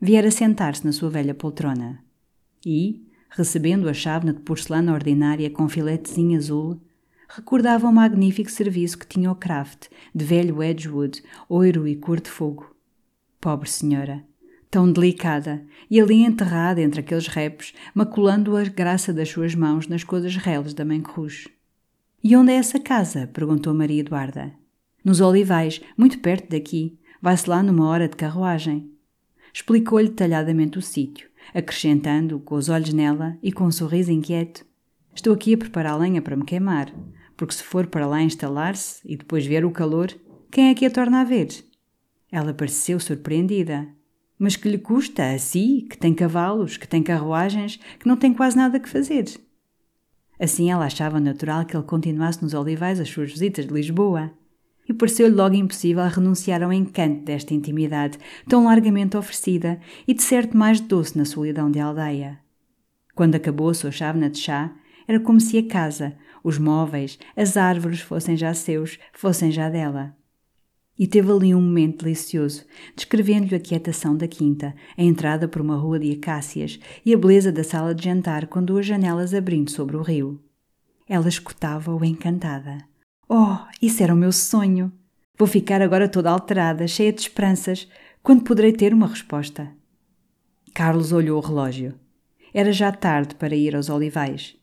A: Viera sentar-se na sua velha poltrona. E, recebendo a chávena de porcelana ordinária com filetezinho azul, recordava o magnífico serviço que tinha o Kraft, de velho Edgewood, oiro e cor de fogo. Pobre senhora! Tão delicada, e ali enterrada entre aqueles repos, maculando a graça das suas mãos nas coisas reles da mãe Cruz. E onde é essa casa? perguntou Maria Eduarda. Nos Olivais, muito perto daqui. Vai-se lá numa hora de carruagem. Explicou-lhe detalhadamente o sítio, acrescentando, com os olhos nela e com um sorriso inquieto: Estou aqui a preparar lenha para me queimar porque se for para lá instalar-se e depois ver o calor, quem é que a torna a ver? Ela pareceu surpreendida. Mas que lhe custa a si, que tem cavalos, que tem carruagens, que não tem quase nada que fazer? Assim ela achava natural que ele continuasse nos olivais as suas visitas de Lisboa. E pareceu-lhe logo impossível renunciar ao encanto desta intimidade, tão largamente oferecida e de certo mais doce na solidão de aldeia. Quando acabou a sua chávena de chá, era como se a casa, os móveis, as árvores fossem já seus, fossem já dela. E teve ali um momento delicioso, descrevendo-lhe a quietação da quinta, a entrada por uma rua de acácias e a beleza da sala de jantar com duas janelas abrindo sobre o rio. Ela escutava-o encantada. Oh, isso era o meu sonho! Vou ficar agora toda alterada, cheia de esperanças. Quando poderei ter uma resposta? Carlos olhou o relógio. Era já tarde para ir aos olivais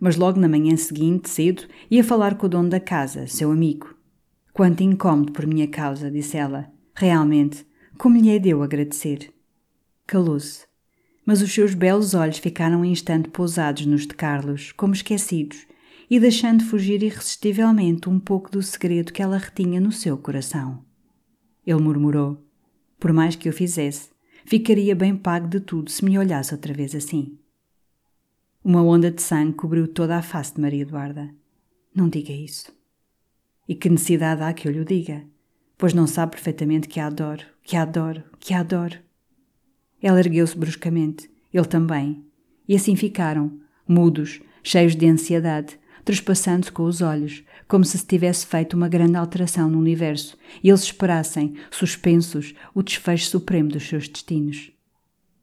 A: mas logo na manhã seguinte, cedo, ia falar com o dono da casa, seu amigo. Quanto incómodo por minha causa, disse ela. Realmente, como lhe é deu agradecer? Calou-se. Mas os seus belos olhos ficaram um instante pousados nos de Carlos, como esquecidos, e deixando fugir irresistivelmente um pouco do segredo que ela retinha no seu coração. Ele murmurou: Por mais que eu fizesse, ficaria bem pago de tudo se me olhasse outra vez assim. Uma onda de sangue cobriu toda a face de Maria Eduarda. Não diga isso. E que necessidade há que eu lhe diga? Pois não sabe perfeitamente que a adoro, que a adoro, que a adoro. Ela ergueu-se bruscamente, ele também, e assim ficaram, mudos, cheios de ansiedade, trespassando-se com os olhos, como se se tivesse feito uma grande alteração no universo e eles esperassem, suspensos, o desfecho supremo dos seus destinos.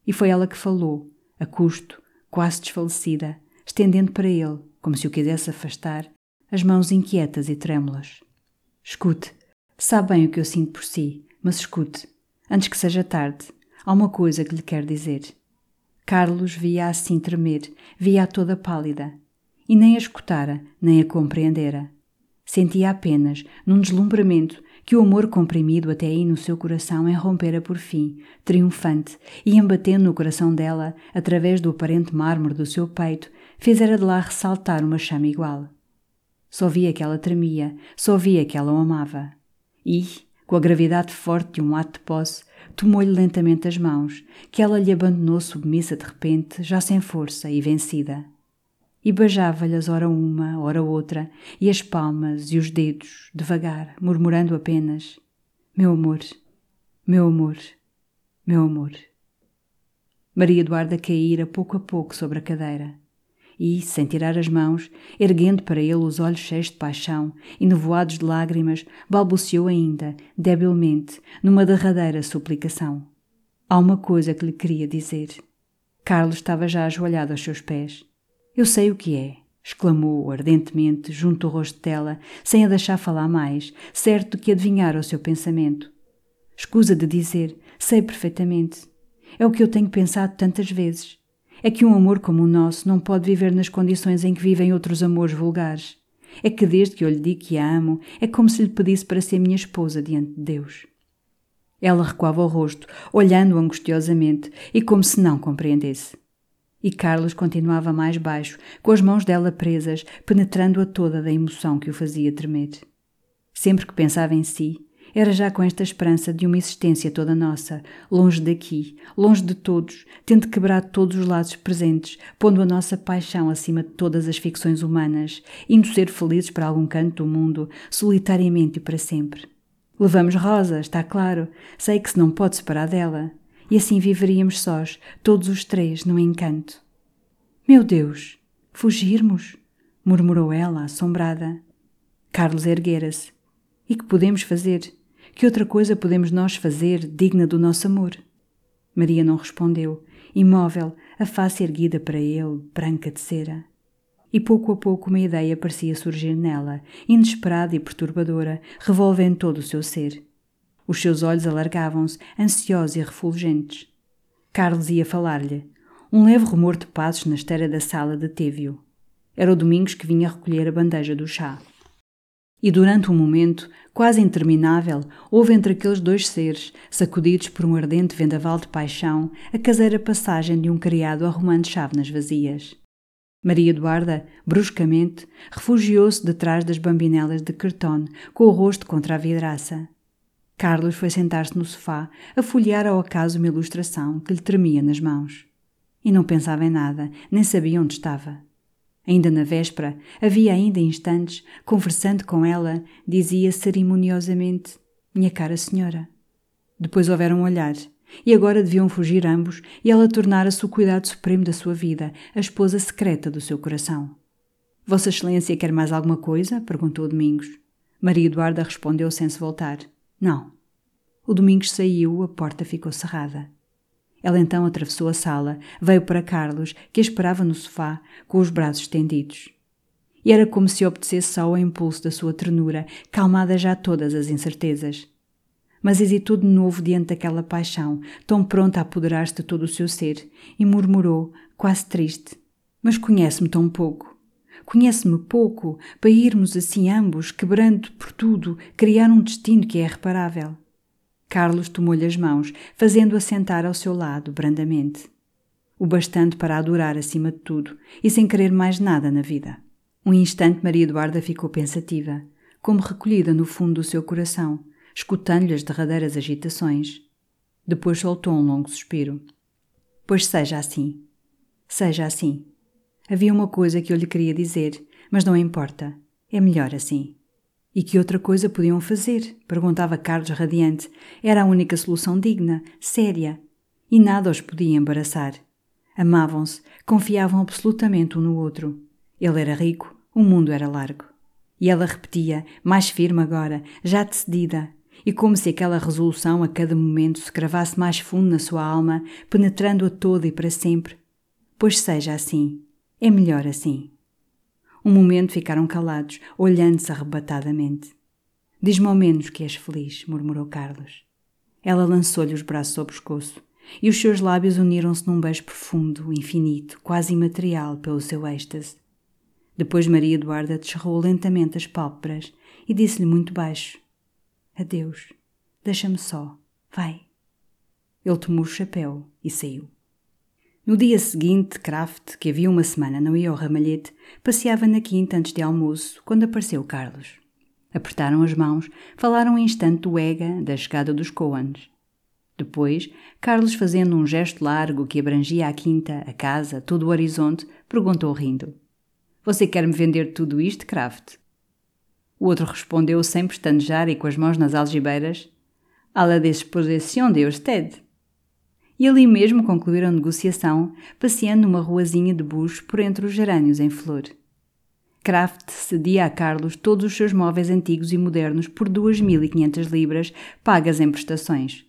A: E foi ela que falou, a custo, quase desfalecida, estendendo para ele, como se o quisesse afastar, as mãos inquietas e trêmulas. Escute, sabe bem o que eu sinto por si, mas escute, antes que seja tarde, há uma coisa que lhe quero dizer. Carlos via assim tremer, via-a toda pálida, e nem a escutara, nem a compreendera. Sentia apenas, num deslumbramento, que o amor comprimido até aí no seu coração irrompera por fim, triunfante, e embatendo no coração dela, através do aparente mármore do seu peito, fizera de lá ressaltar uma chama igual. Só via que ela tremia, só via que ela o amava. E, com a gravidade forte de um ato de posse, tomou-lhe lentamente as mãos, que ela lhe abandonou submissa de repente, já sem força e vencida e beijava-lhes ora uma, ora outra, e as palmas e os dedos, devagar, murmurando apenas: Meu amor, meu amor, meu amor. Maria Eduarda caíra pouco a pouco sobre a cadeira e, sem tirar as mãos, erguendo para ele os olhos cheios de paixão e nevoados de lágrimas, balbuciou ainda, debilmente, numa derradeira suplicação. Há uma coisa que lhe queria dizer. Carlos estava já ajoelhado aos seus pés. Eu sei o que é, exclamou ardentemente junto ao rosto dela, sem a deixar falar mais, certo que adivinhara o seu pensamento. Escusa de dizer, sei perfeitamente. É o que eu tenho pensado tantas vezes. É que um amor como o nosso não pode viver nas condições em que vivem outros amores vulgares. É que desde que eu lhe digo que a amo, é como se lhe pedisse para ser minha esposa diante de Deus. Ela recuava o rosto, olhando angustiosamente e como se não compreendesse. E Carlos continuava mais baixo, com as mãos dela presas, penetrando-a toda da emoção que o fazia tremer. Sempre que pensava em si, era já com esta esperança de uma existência toda nossa, longe daqui, longe de todos, tendo quebrado todos os lados presentes, pondo a nossa paixão acima de todas as ficções humanas, indo ser felizes para algum canto do mundo, solitariamente e para sempre. Levamos Rosa, está claro, sei que se não pode separar dela e assim viveríamos sós, todos os três, no encanto. Meu Deus, fugirmos? murmurou ela, assombrada. Carlos erguera-se. E que podemos fazer? Que outra coisa podemos nós fazer digna do nosso amor? Maria não respondeu, imóvel, a face erguida para ele, branca de cera. E pouco a pouco uma ideia parecia surgir nela, inesperada e perturbadora, revolvendo todo o seu ser. Os seus olhos alargavam-se, ansiosos e refulgentes. Carlos ia falar-lhe. Um leve rumor de passos na esteira da sala deteve-o. Era o Domingos que vinha recolher a bandeja do chá. E durante um momento, quase interminável, houve entre aqueles dois seres, sacudidos por um ardente vendaval de paixão, a caseira passagem de um criado arrumando chávenas vazias. Maria Eduarda, bruscamente, refugiou-se detrás das bambinelas de cartão, com o rosto contra a vidraça. Carlos foi sentar-se no sofá, a folhear ao acaso uma ilustração que lhe tremia nas mãos. E não pensava em nada, nem sabia onde estava. Ainda na véspera, havia ainda instantes, conversando com ela, dizia cerimoniosamente: Minha cara senhora. Depois houveram um olhar, e agora deviam fugir ambos, e ela tornara-se o cuidado supremo da sua vida, a esposa secreta do seu coração. Vossa Excelência quer mais alguma coisa? perguntou Domingos. Maria Eduarda respondeu sem se voltar. Não. O Domingos saiu, a porta ficou cerrada. Ela então atravessou a sala, veio para Carlos, que a esperava no sofá, com os braços estendidos. E era como se obedecesse só ao impulso da sua ternura, calmada já todas as incertezas. Mas hesitou de novo diante daquela paixão, tão pronta a apoderar-se de todo o seu ser, e murmurou, quase triste: Mas conhece-me tão pouco. Conhece-me pouco para irmos assim ambos, quebrando por tudo, criar um destino que é irreparável. Carlos tomou-lhe as mãos, fazendo-a sentar ao seu lado, brandamente. O bastante para adorar acima de tudo e sem querer mais nada na vida. Um instante Maria Eduarda ficou pensativa, como recolhida no fundo do seu coração, escutando-lhe as derradeiras agitações. Depois soltou um longo suspiro. Pois seja assim. Seja assim. Havia uma coisa que eu lhe queria dizer, mas não importa. É melhor assim. E que outra coisa podiam fazer? perguntava Carlos radiante. Era a única solução digna, séria. E nada os podia embaraçar. Amavam-se, confiavam absolutamente um no outro. Ele era rico, o mundo era largo. E ela repetia, mais firme agora, já decidida, e como se aquela resolução a cada momento se cravasse mais fundo na sua alma, penetrando-a toda e para sempre. Pois seja assim, é melhor assim. Um momento ficaram calados, olhando-se arrebatadamente. Diz-me ao menos que és feliz, murmurou Carlos. Ela lançou-lhe os braços ao pescoço e os seus lábios uniram-se num beijo profundo, infinito, quase imaterial pelo seu êxtase. Depois Maria Eduarda descerrou lentamente as pálpebras e disse-lhe muito baixo: Adeus, deixa-me só, vai. Ele tomou o chapéu e saiu. No dia seguinte, Kraft, que havia uma semana não ia ao ramalhete, passeava na quinta antes de almoço, quando apareceu Carlos. Apertaram as mãos, falaram um instante do Ega, da chegada dos Coans. Depois, Carlos, fazendo um gesto largo que abrangia a quinta, a casa, todo o horizonte, perguntou rindo: Você quer me vender tudo isto, Kraft? O outro respondeu sem pestanejar e com as mãos nas algibeiras: À la disposição de usted. E ali mesmo concluíram a negociação, passeando numa ruazinha de bucho por entre os gerânios em flor. Kraft cedia a Carlos todos os seus móveis antigos e modernos por 2.500 libras, pagas em prestações.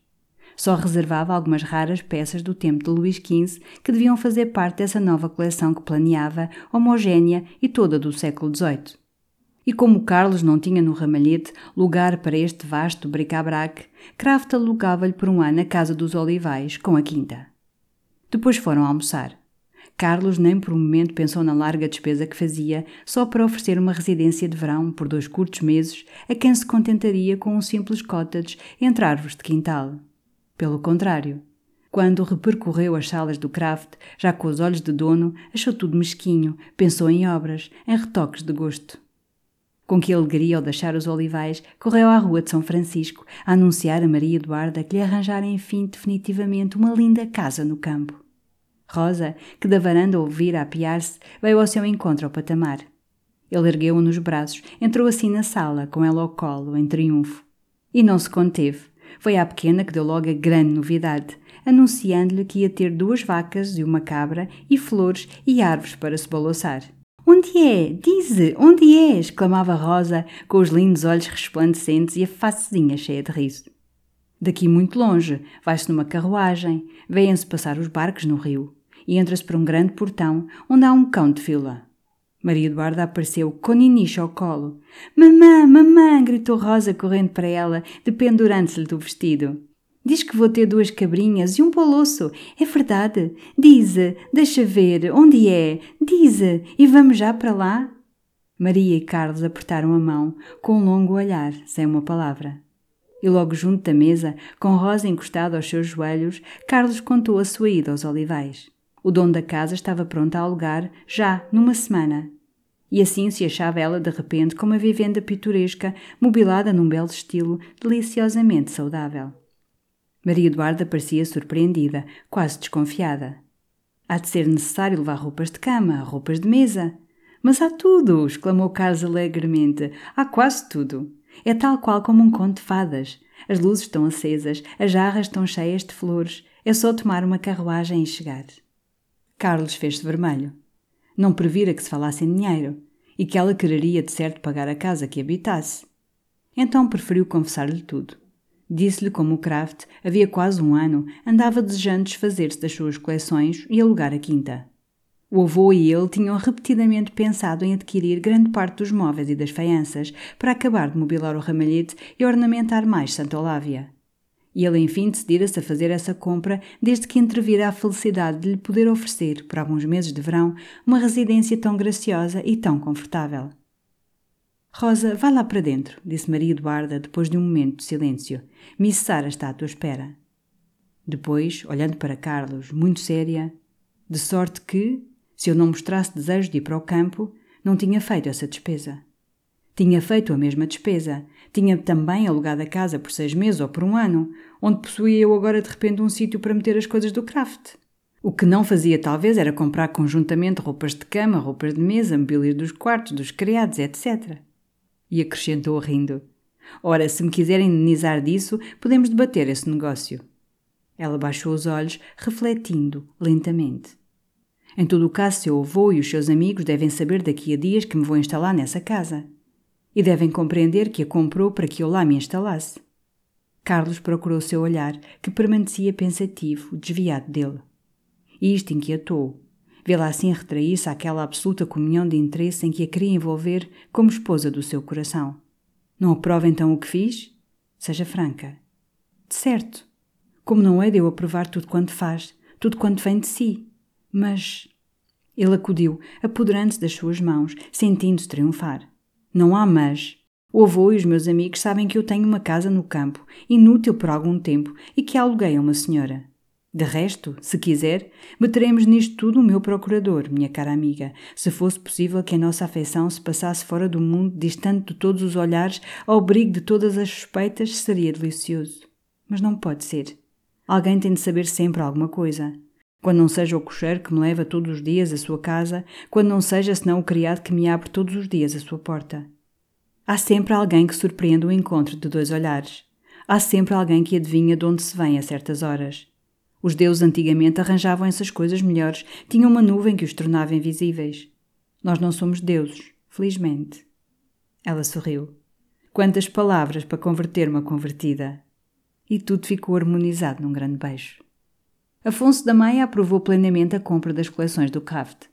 A: Só reservava algumas raras peças do tempo de Luís XV que deviam fazer parte dessa nova coleção que planeava, homogénea e toda do século XVIII. E como Carlos não tinha no ramalhete lugar para este vasto bric-a-brac, Kraft alugava-lhe por um ano a casa dos Olivais, com a quinta. Depois foram almoçar. Carlos nem por um momento pensou na larga despesa que fazia só para oferecer uma residência de verão por dois curtos meses a quem se contentaria com um simples cottage entre árvores de quintal. Pelo contrário, quando repercorreu as salas do Kraft, já com os olhos de dono, achou tudo mesquinho, pensou em obras, em retoques de gosto. Com que alegria ao deixar os olivais, correu à rua de São Francisco a anunciar a Maria Eduarda que lhe arranjara enfim definitivamente uma linda casa no campo. Rosa, que da varanda ouvira apiar-se, veio ao seu encontro ao patamar. Ele ergueu-a nos braços, entrou assim na sala, com ela ao colo, em triunfo. E não se conteve. Foi à pequena que deu logo a grande novidade, anunciando-lhe que ia ter duas vacas e uma cabra e flores e árvores para se balouçar. Onde é? Dize, onde é? exclamava Rosa, com os lindos olhos resplandecentes e a facezinha cheia de riso. Daqui muito longe, vai-se numa carruagem, vêm-se passar os barcos no rio, e entra-se por um grande portão, onde há um cão de fila. Maria Eduarda apareceu com Ninicho ao colo. Mamã, mamã! gritou Rosa, correndo para ela, dependurando-se-lhe do vestido. Diz que vou ter duas cabrinhas e um poloço. É verdade? Diz, deixa ver, onde é? Diz, e vamos já para lá? Maria e Carlos apertaram a mão, com um longo olhar, sem uma palavra. E logo junto da mesa, com Rosa encostada aos seus joelhos, Carlos contou a sua ida aos olivais. O dono da casa estava pronto a alugar, já, numa semana. E assim se achava ela de repente com uma vivenda pitoresca, mobilada num belo estilo, deliciosamente saudável. Maria Eduarda parecia surpreendida, quase desconfiada. Há de ser necessário levar roupas de cama, roupas de mesa. Mas há tudo! exclamou Carlos alegremente. Há quase tudo. É tal qual como um conto de fadas. As luzes estão acesas, as jarras estão cheias de flores. É só tomar uma carruagem e chegar. Carlos fez-se vermelho. Não previra que se falasse em dinheiro e que ela quereria de certo pagar a casa que habitasse. Então preferiu confessar-lhe tudo. Disse-lhe como o Kraft, havia quase um ano, andava desejando desfazer-se das suas coleções e alugar a quinta. O avô e ele tinham repetidamente pensado em adquirir grande parte dos móveis e das faianças para acabar de mobilar o ramalhete e ornamentar mais Santa Olávia. E ele enfim decidira-se a fazer essa compra desde que entrevira a felicidade de lhe poder oferecer, por alguns meses de verão, uma residência tão graciosa e tão confortável. Rosa, vá lá para dentro, disse Maria Eduarda depois de um momento de silêncio. Miss Sara está à tua espera. Depois, olhando para Carlos, muito séria, de sorte que, se eu não mostrasse desejo de ir para o campo, não tinha feito essa despesa. Tinha feito a mesma despesa. Tinha também alugado a casa por seis meses ou por um ano, onde possuía eu agora de repente um sítio para meter as coisas do craft. O que não fazia, talvez, era comprar conjuntamente roupas de cama, roupas de mesa, mobília dos quartos, dos criados, etc. E acrescentou rindo: Ora, se me quiserem indenizar disso, podemos debater esse negócio. Ela baixou os olhos, refletindo lentamente. Em todo o caso, seu avô e os seus amigos devem saber daqui a dias que me vou instalar nessa casa. E devem compreender que a comprou para que eu lá me instalasse. Carlos procurou seu olhar, que permanecia pensativo, desviado dele. E isto inquietou. Vê-la assim retrair-se àquela absoluta comunhão de interesse em que a queria envolver como esposa do seu coração. Não aprova então o que fiz? Seja franca. De certo. Como não é de eu aprovar tudo quanto faz, tudo quanto vem de si. Mas. Ele acudiu, apoderando-se das suas mãos, sentindo-se triunfar. Não há mas. O avô e os meus amigos sabem que eu tenho uma casa no campo, inútil por algum tempo, e que aluguei a uma senhora. De resto, se quiser, meteremos nisto tudo o meu procurador, minha cara amiga, se fosse possível que a nossa afeição se passasse fora do mundo, distante de todos os olhares, ao abrigo de todas as suspeitas, seria delicioso. Mas não pode ser. Alguém tem de saber sempre alguma coisa. Quando não seja o cocheiro que me leva todos os dias à sua casa, quando não seja senão o criado que me abre todos os dias a sua porta. Há sempre alguém que surpreende o encontro de dois olhares. Há sempre alguém que adivinha de onde se vem a certas horas. Os deuses antigamente arranjavam essas coisas melhores, tinham uma nuvem que os tornava invisíveis. Nós não somos deuses, felizmente. Ela sorriu. Quantas palavras para converter uma convertida! E tudo ficou harmonizado num grande beijo. Afonso da Maia aprovou plenamente a compra das coleções do Kraft.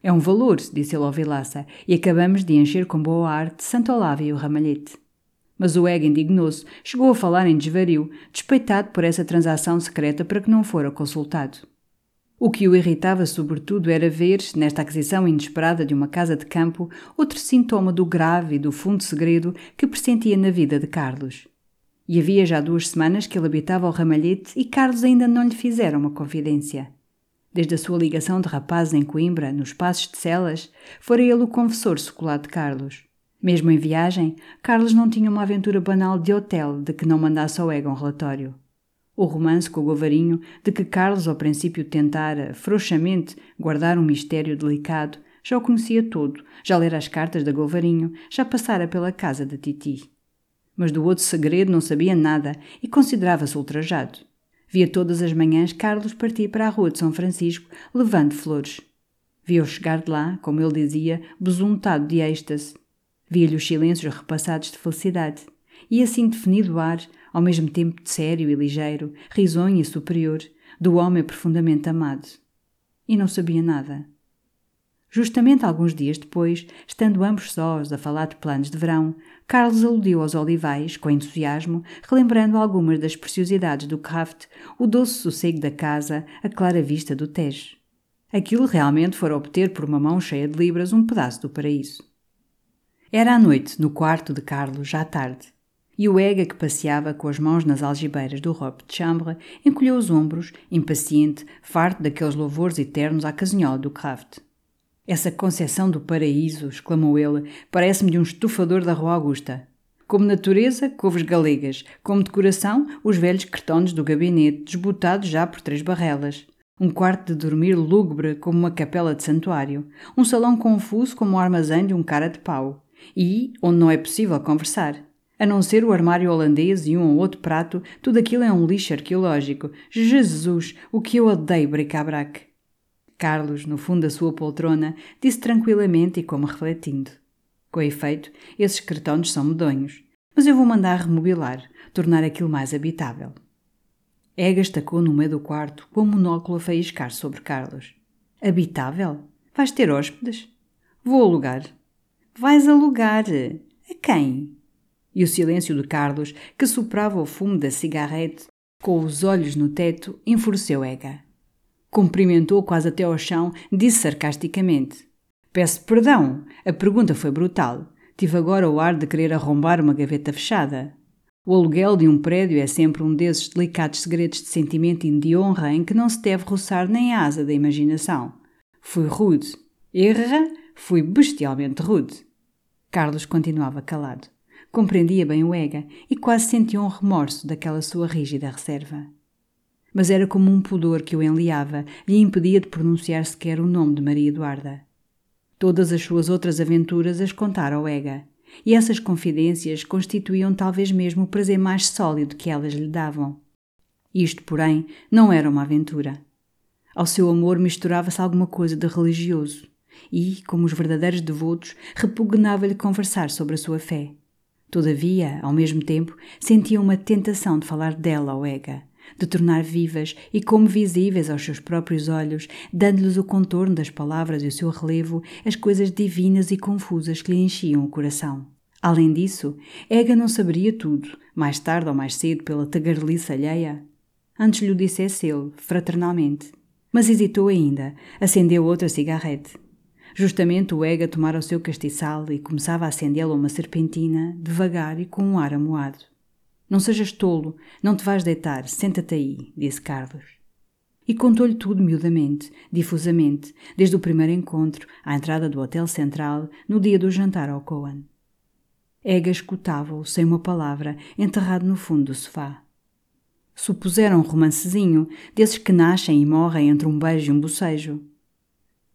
A: É um valor, disse ele ao Vilaça, e acabamos de encher com boa arte Santo Olavo e o Ramalhete. Mas o Egg indignou-se, chegou a falar em desvario, despeitado por essa transação secreta para que não fora consultado. O que o irritava sobretudo era ver, nesta aquisição inesperada de uma casa de campo, outro sintoma do grave e do fundo segredo que pressentia na vida de Carlos. E havia já duas semanas que ele habitava o ramalhete e Carlos ainda não lhe fizera uma confidência. Desde a sua ligação de rapaz em Coimbra, nos passos de Celas, fora ele o confessor secular de Carlos. Mesmo em viagem, Carlos não tinha uma aventura banal de hotel de que não mandasse ao Ego um relatório. O romance com o Govarinho, de que Carlos ao princípio tentara, frouxamente, guardar um mistério delicado, já o conhecia todo, já lera as cartas da Govarinho, já passara pela casa da Titi. Mas do outro segredo não sabia nada e considerava-se ultrajado. Via todas as manhãs Carlos partir para a rua de São Francisco, levando flores. Via-o chegar de lá, como ele dizia, besuntado de êxtase, Via-lhe os silêncios repassados de felicidade, e assim definido o ar, ao mesmo tempo de sério e ligeiro, risonho e superior, do homem profundamente amado. E não sabia nada. Justamente alguns dias depois, estando ambos sós a falar de planos de verão, Carlos aludiu aos olivais, com entusiasmo, relembrando algumas das preciosidades do craft, o doce sossego da casa, a clara vista do Tejo. Aquilo realmente fora obter por uma mão cheia de libras um pedaço do paraíso. Era à noite, no quarto de Carlos, já tarde. E o Ega, que passeava com as mãos nas algibeiras do robe de chambre, encolheu os ombros, impaciente, farto daqueles louvores eternos à casinhola do Kraft. Essa concepção do paraíso, exclamou ele, parece-me de um estufador da Rua Augusta. Como natureza, couves galegas, como decoração, os velhos cretones do gabinete, desbotados já por três barrelas. Um quarto de dormir lúgubre como uma capela de santuário. Um salão confuso como o armazém de um cara de pau e onde não é possível conversar. A não ser o armário holandês e um ou outro prato, tudo aquilo é um lixo arqueológico. Jesus, o que eu odeio bric-a-brac. Carlos, no fundo da sua poltrona, disse tranquilamente e como refletindo. Com efeito, esses cretones são medonhos, mas eu vou mandar remobilar, tornar aquilo mais habitável. Egas tacou no meio do quarto, com o monóculo a faiscar sobre Carlos. Habitável? Vais ter hóspedes? Vou alugar. Vais alugar. A quem? E o silêncio de Carlos, que soprava o fumo da cigarrete, com os olhos no teto, enfureceu Ega. Cumprimentou quase até ao chão, disse sarcasticamente: Peço perdão, a pergunta foi brutal. Tive agora o ar de querer arrombar uma gaveta fechada. O aluguel de um prédio é sempre um desses delicados segredos de sentimento e de honra em que não se deve roçar nem a asa da imaginação. Fui rude. Erra Fui bestialmente rude. Carlos continuava calado. Compreendia bem o Ega e quase sentia um remorso daquela sua rígida reserva. Mas era como um pudor que o enliava e impedia de pronunciar sequer o nome de Maria Eduarda. Todas as suas outras aventuras as contara ao Ega, e essas confidências constituíam talvez mesmo o prazer mais sólido que elas lhe davam. Isto, porém, não era uma aventura. Ao seu amor misturava-se alguma coisa de religioso, e, como os verdadeiros devotos, repugnava-lhe conversar sobre a sua fé. Todavia, ao mesmo tempo, sentia uma tentação de falar dela ao Ega, de tornar vivas e como visíveis aos seus próprios olhos, dando-lhes o contorno das palavras e o seu relevo, as coisas divinas e confusas que lhe enchiam o coração. Além disso, Ega não saberia tudo, mais tarde ou mais cedo, pela tagarelice alheia. Antes lhe o dissesse ele, fraternalmente. Mas hesitou ainda, acendeu outra cigarrete. Justamente o Ega tomara o seu castiçal e começava a acendê-la uma serpentina, devagar e com um ar amoado. Não sejas tolo, não te vais deitar, senta-te aí, disse Carlos. E contou-lhe tudo miudamente, difusamente, desde o primeiro encontro, à entrada do Hotel Central, no dia do jantar ao Coan. Ega escutava-o, sem uma palavra, enterrado no fundo do sofá. Supuseram um romancezinho, desses que nascem e morrem entre um beijo e um bocejo.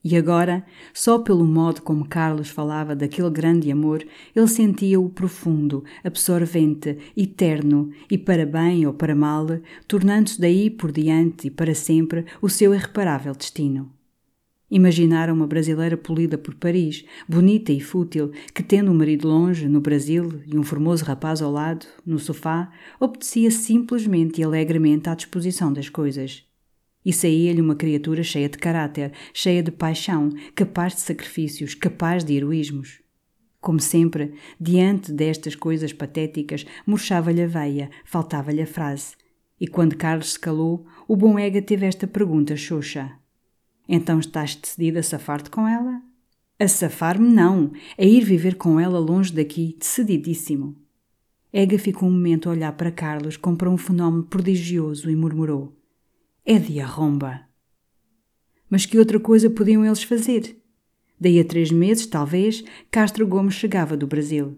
A: E agora, só pelo modo como Carlos falava daquele grande amor, ele sentia-o profundo, absorvente, eterno e, para bem ou para mal, tornando-se daí por diante e para sempre o seu irreparável destino. Imaginara uma brasileira polida por Paris, bonita e fútil, que, tendo um marido longe, no Brasil, e um formoso rapaz ao lado, no sofá, obedecia simplesmente e alegremente à disposição das coisas e saía-lhe uma criatura cheia de caráter, cheia de paixão, capaz de sacrifícios, capaz de heroísmos. Como sempre, diante destas coisas patéticas, murchava-lhe a veia, faltava-lhe a frase. E quando Carlos se calou, o bom Ega teve esta pergunta xoxa. Então estás decidida a safar-te com ela? A safar-me não, a ir viver com ela longe daqui, decididíssimo. Ega ficou um momento a olhar para Carlos como para um fenómeno prodigioso e murmurou. É de arromba. Mas que outra coisa podiam eles fazer? Daí a três meses, talvez, Castro Gomes chegava do Brasil.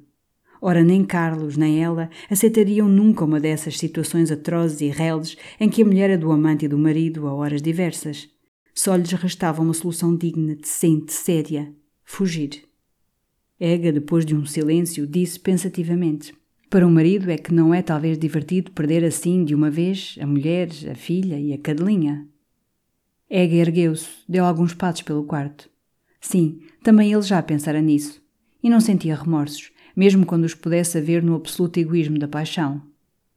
A: Ora, nem Carlos nem ela aceitariam nunca uma dessas situações atrozes e reles em que a mulher é do amante e do marido a horas diversas. Só lhes restava uma solução digna, decente, séria: fugir. Ega, depois de um silêncio, disse pensativamente: para o marido é que não é talvez divertido perder assim de uma vez a mulher, a filha e a cadelinha. Ega ergueu-se, deu alguns passos pelo quarto. Sim, também ele já pensara nisso. E não sentia remorsos, mesmo quando os pudesse haver no absoluto egoísmo da paixão.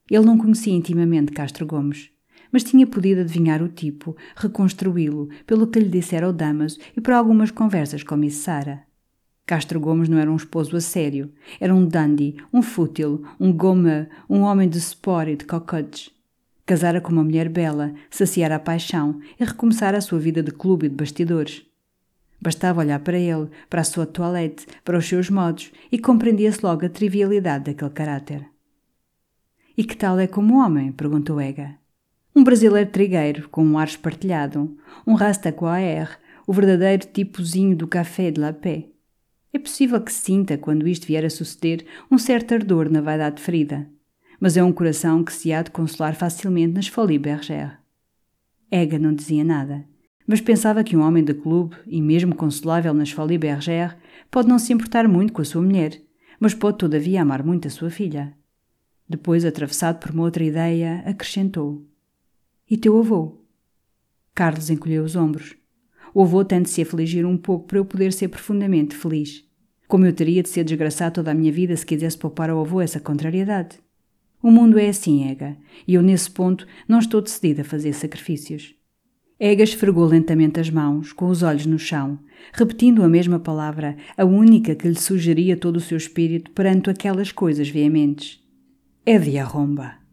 A: Ele não conhecia intimamente Castro Gomes, mas tinha podido adivinhar o tipo, reconstruí-lo, pelo que lhe dissera o Damas e por algumas conversas com Miss Sara. Castro Gomes não era um esposo a sério. Era um dandy, um fútil, um goma, um homem de sport e de cocotes. Casara com uma mulher bela, saciara a paixão e recomeçara a sua vida de clube e de bastidores. Bastava olhar para ele, para a sua toilette, para os seus modos e compreendia-se logo a trivialidade daquele caráter. E que tal é como homem? perguntou Ega. Um brasileiro trigueiro, com um ar espartilhado, um rasta coaer, o verdadeiro tipozinho do café de la paix. É possível que sinta, quando isto vier a suceder, um certo ardor na vaidade ferida, mas é um coração que se há de consolar facilmente nas folies bergère. Ega não dizia nada, mas pensava que um homem de clube, e mesmo consolável nas folies bergère, pode não se importar muito com a sua mulher, mas pode todavia amar muito a sua filha. Depois, atravessado por uma outra ideia, acrescentou: E teu avô? Carlos encolheu os ombros. O avô tem de se afligir um pouco para eu poder ser profundamente feliz. Como eu teria de ser desgraçado toda a minha vida se quisesse poupar ao avô essa contrariedade? O mundo é assim, Ega, e eu nesse ponto não estou decidida a fazer sacrifícios. Ega esfregou lentamente as mãos, com os olhos no chão, repetindo a mesma palavra, a única que lhe sugeria todo o seu espírito perante aquelas coisas veementes. É de arromba.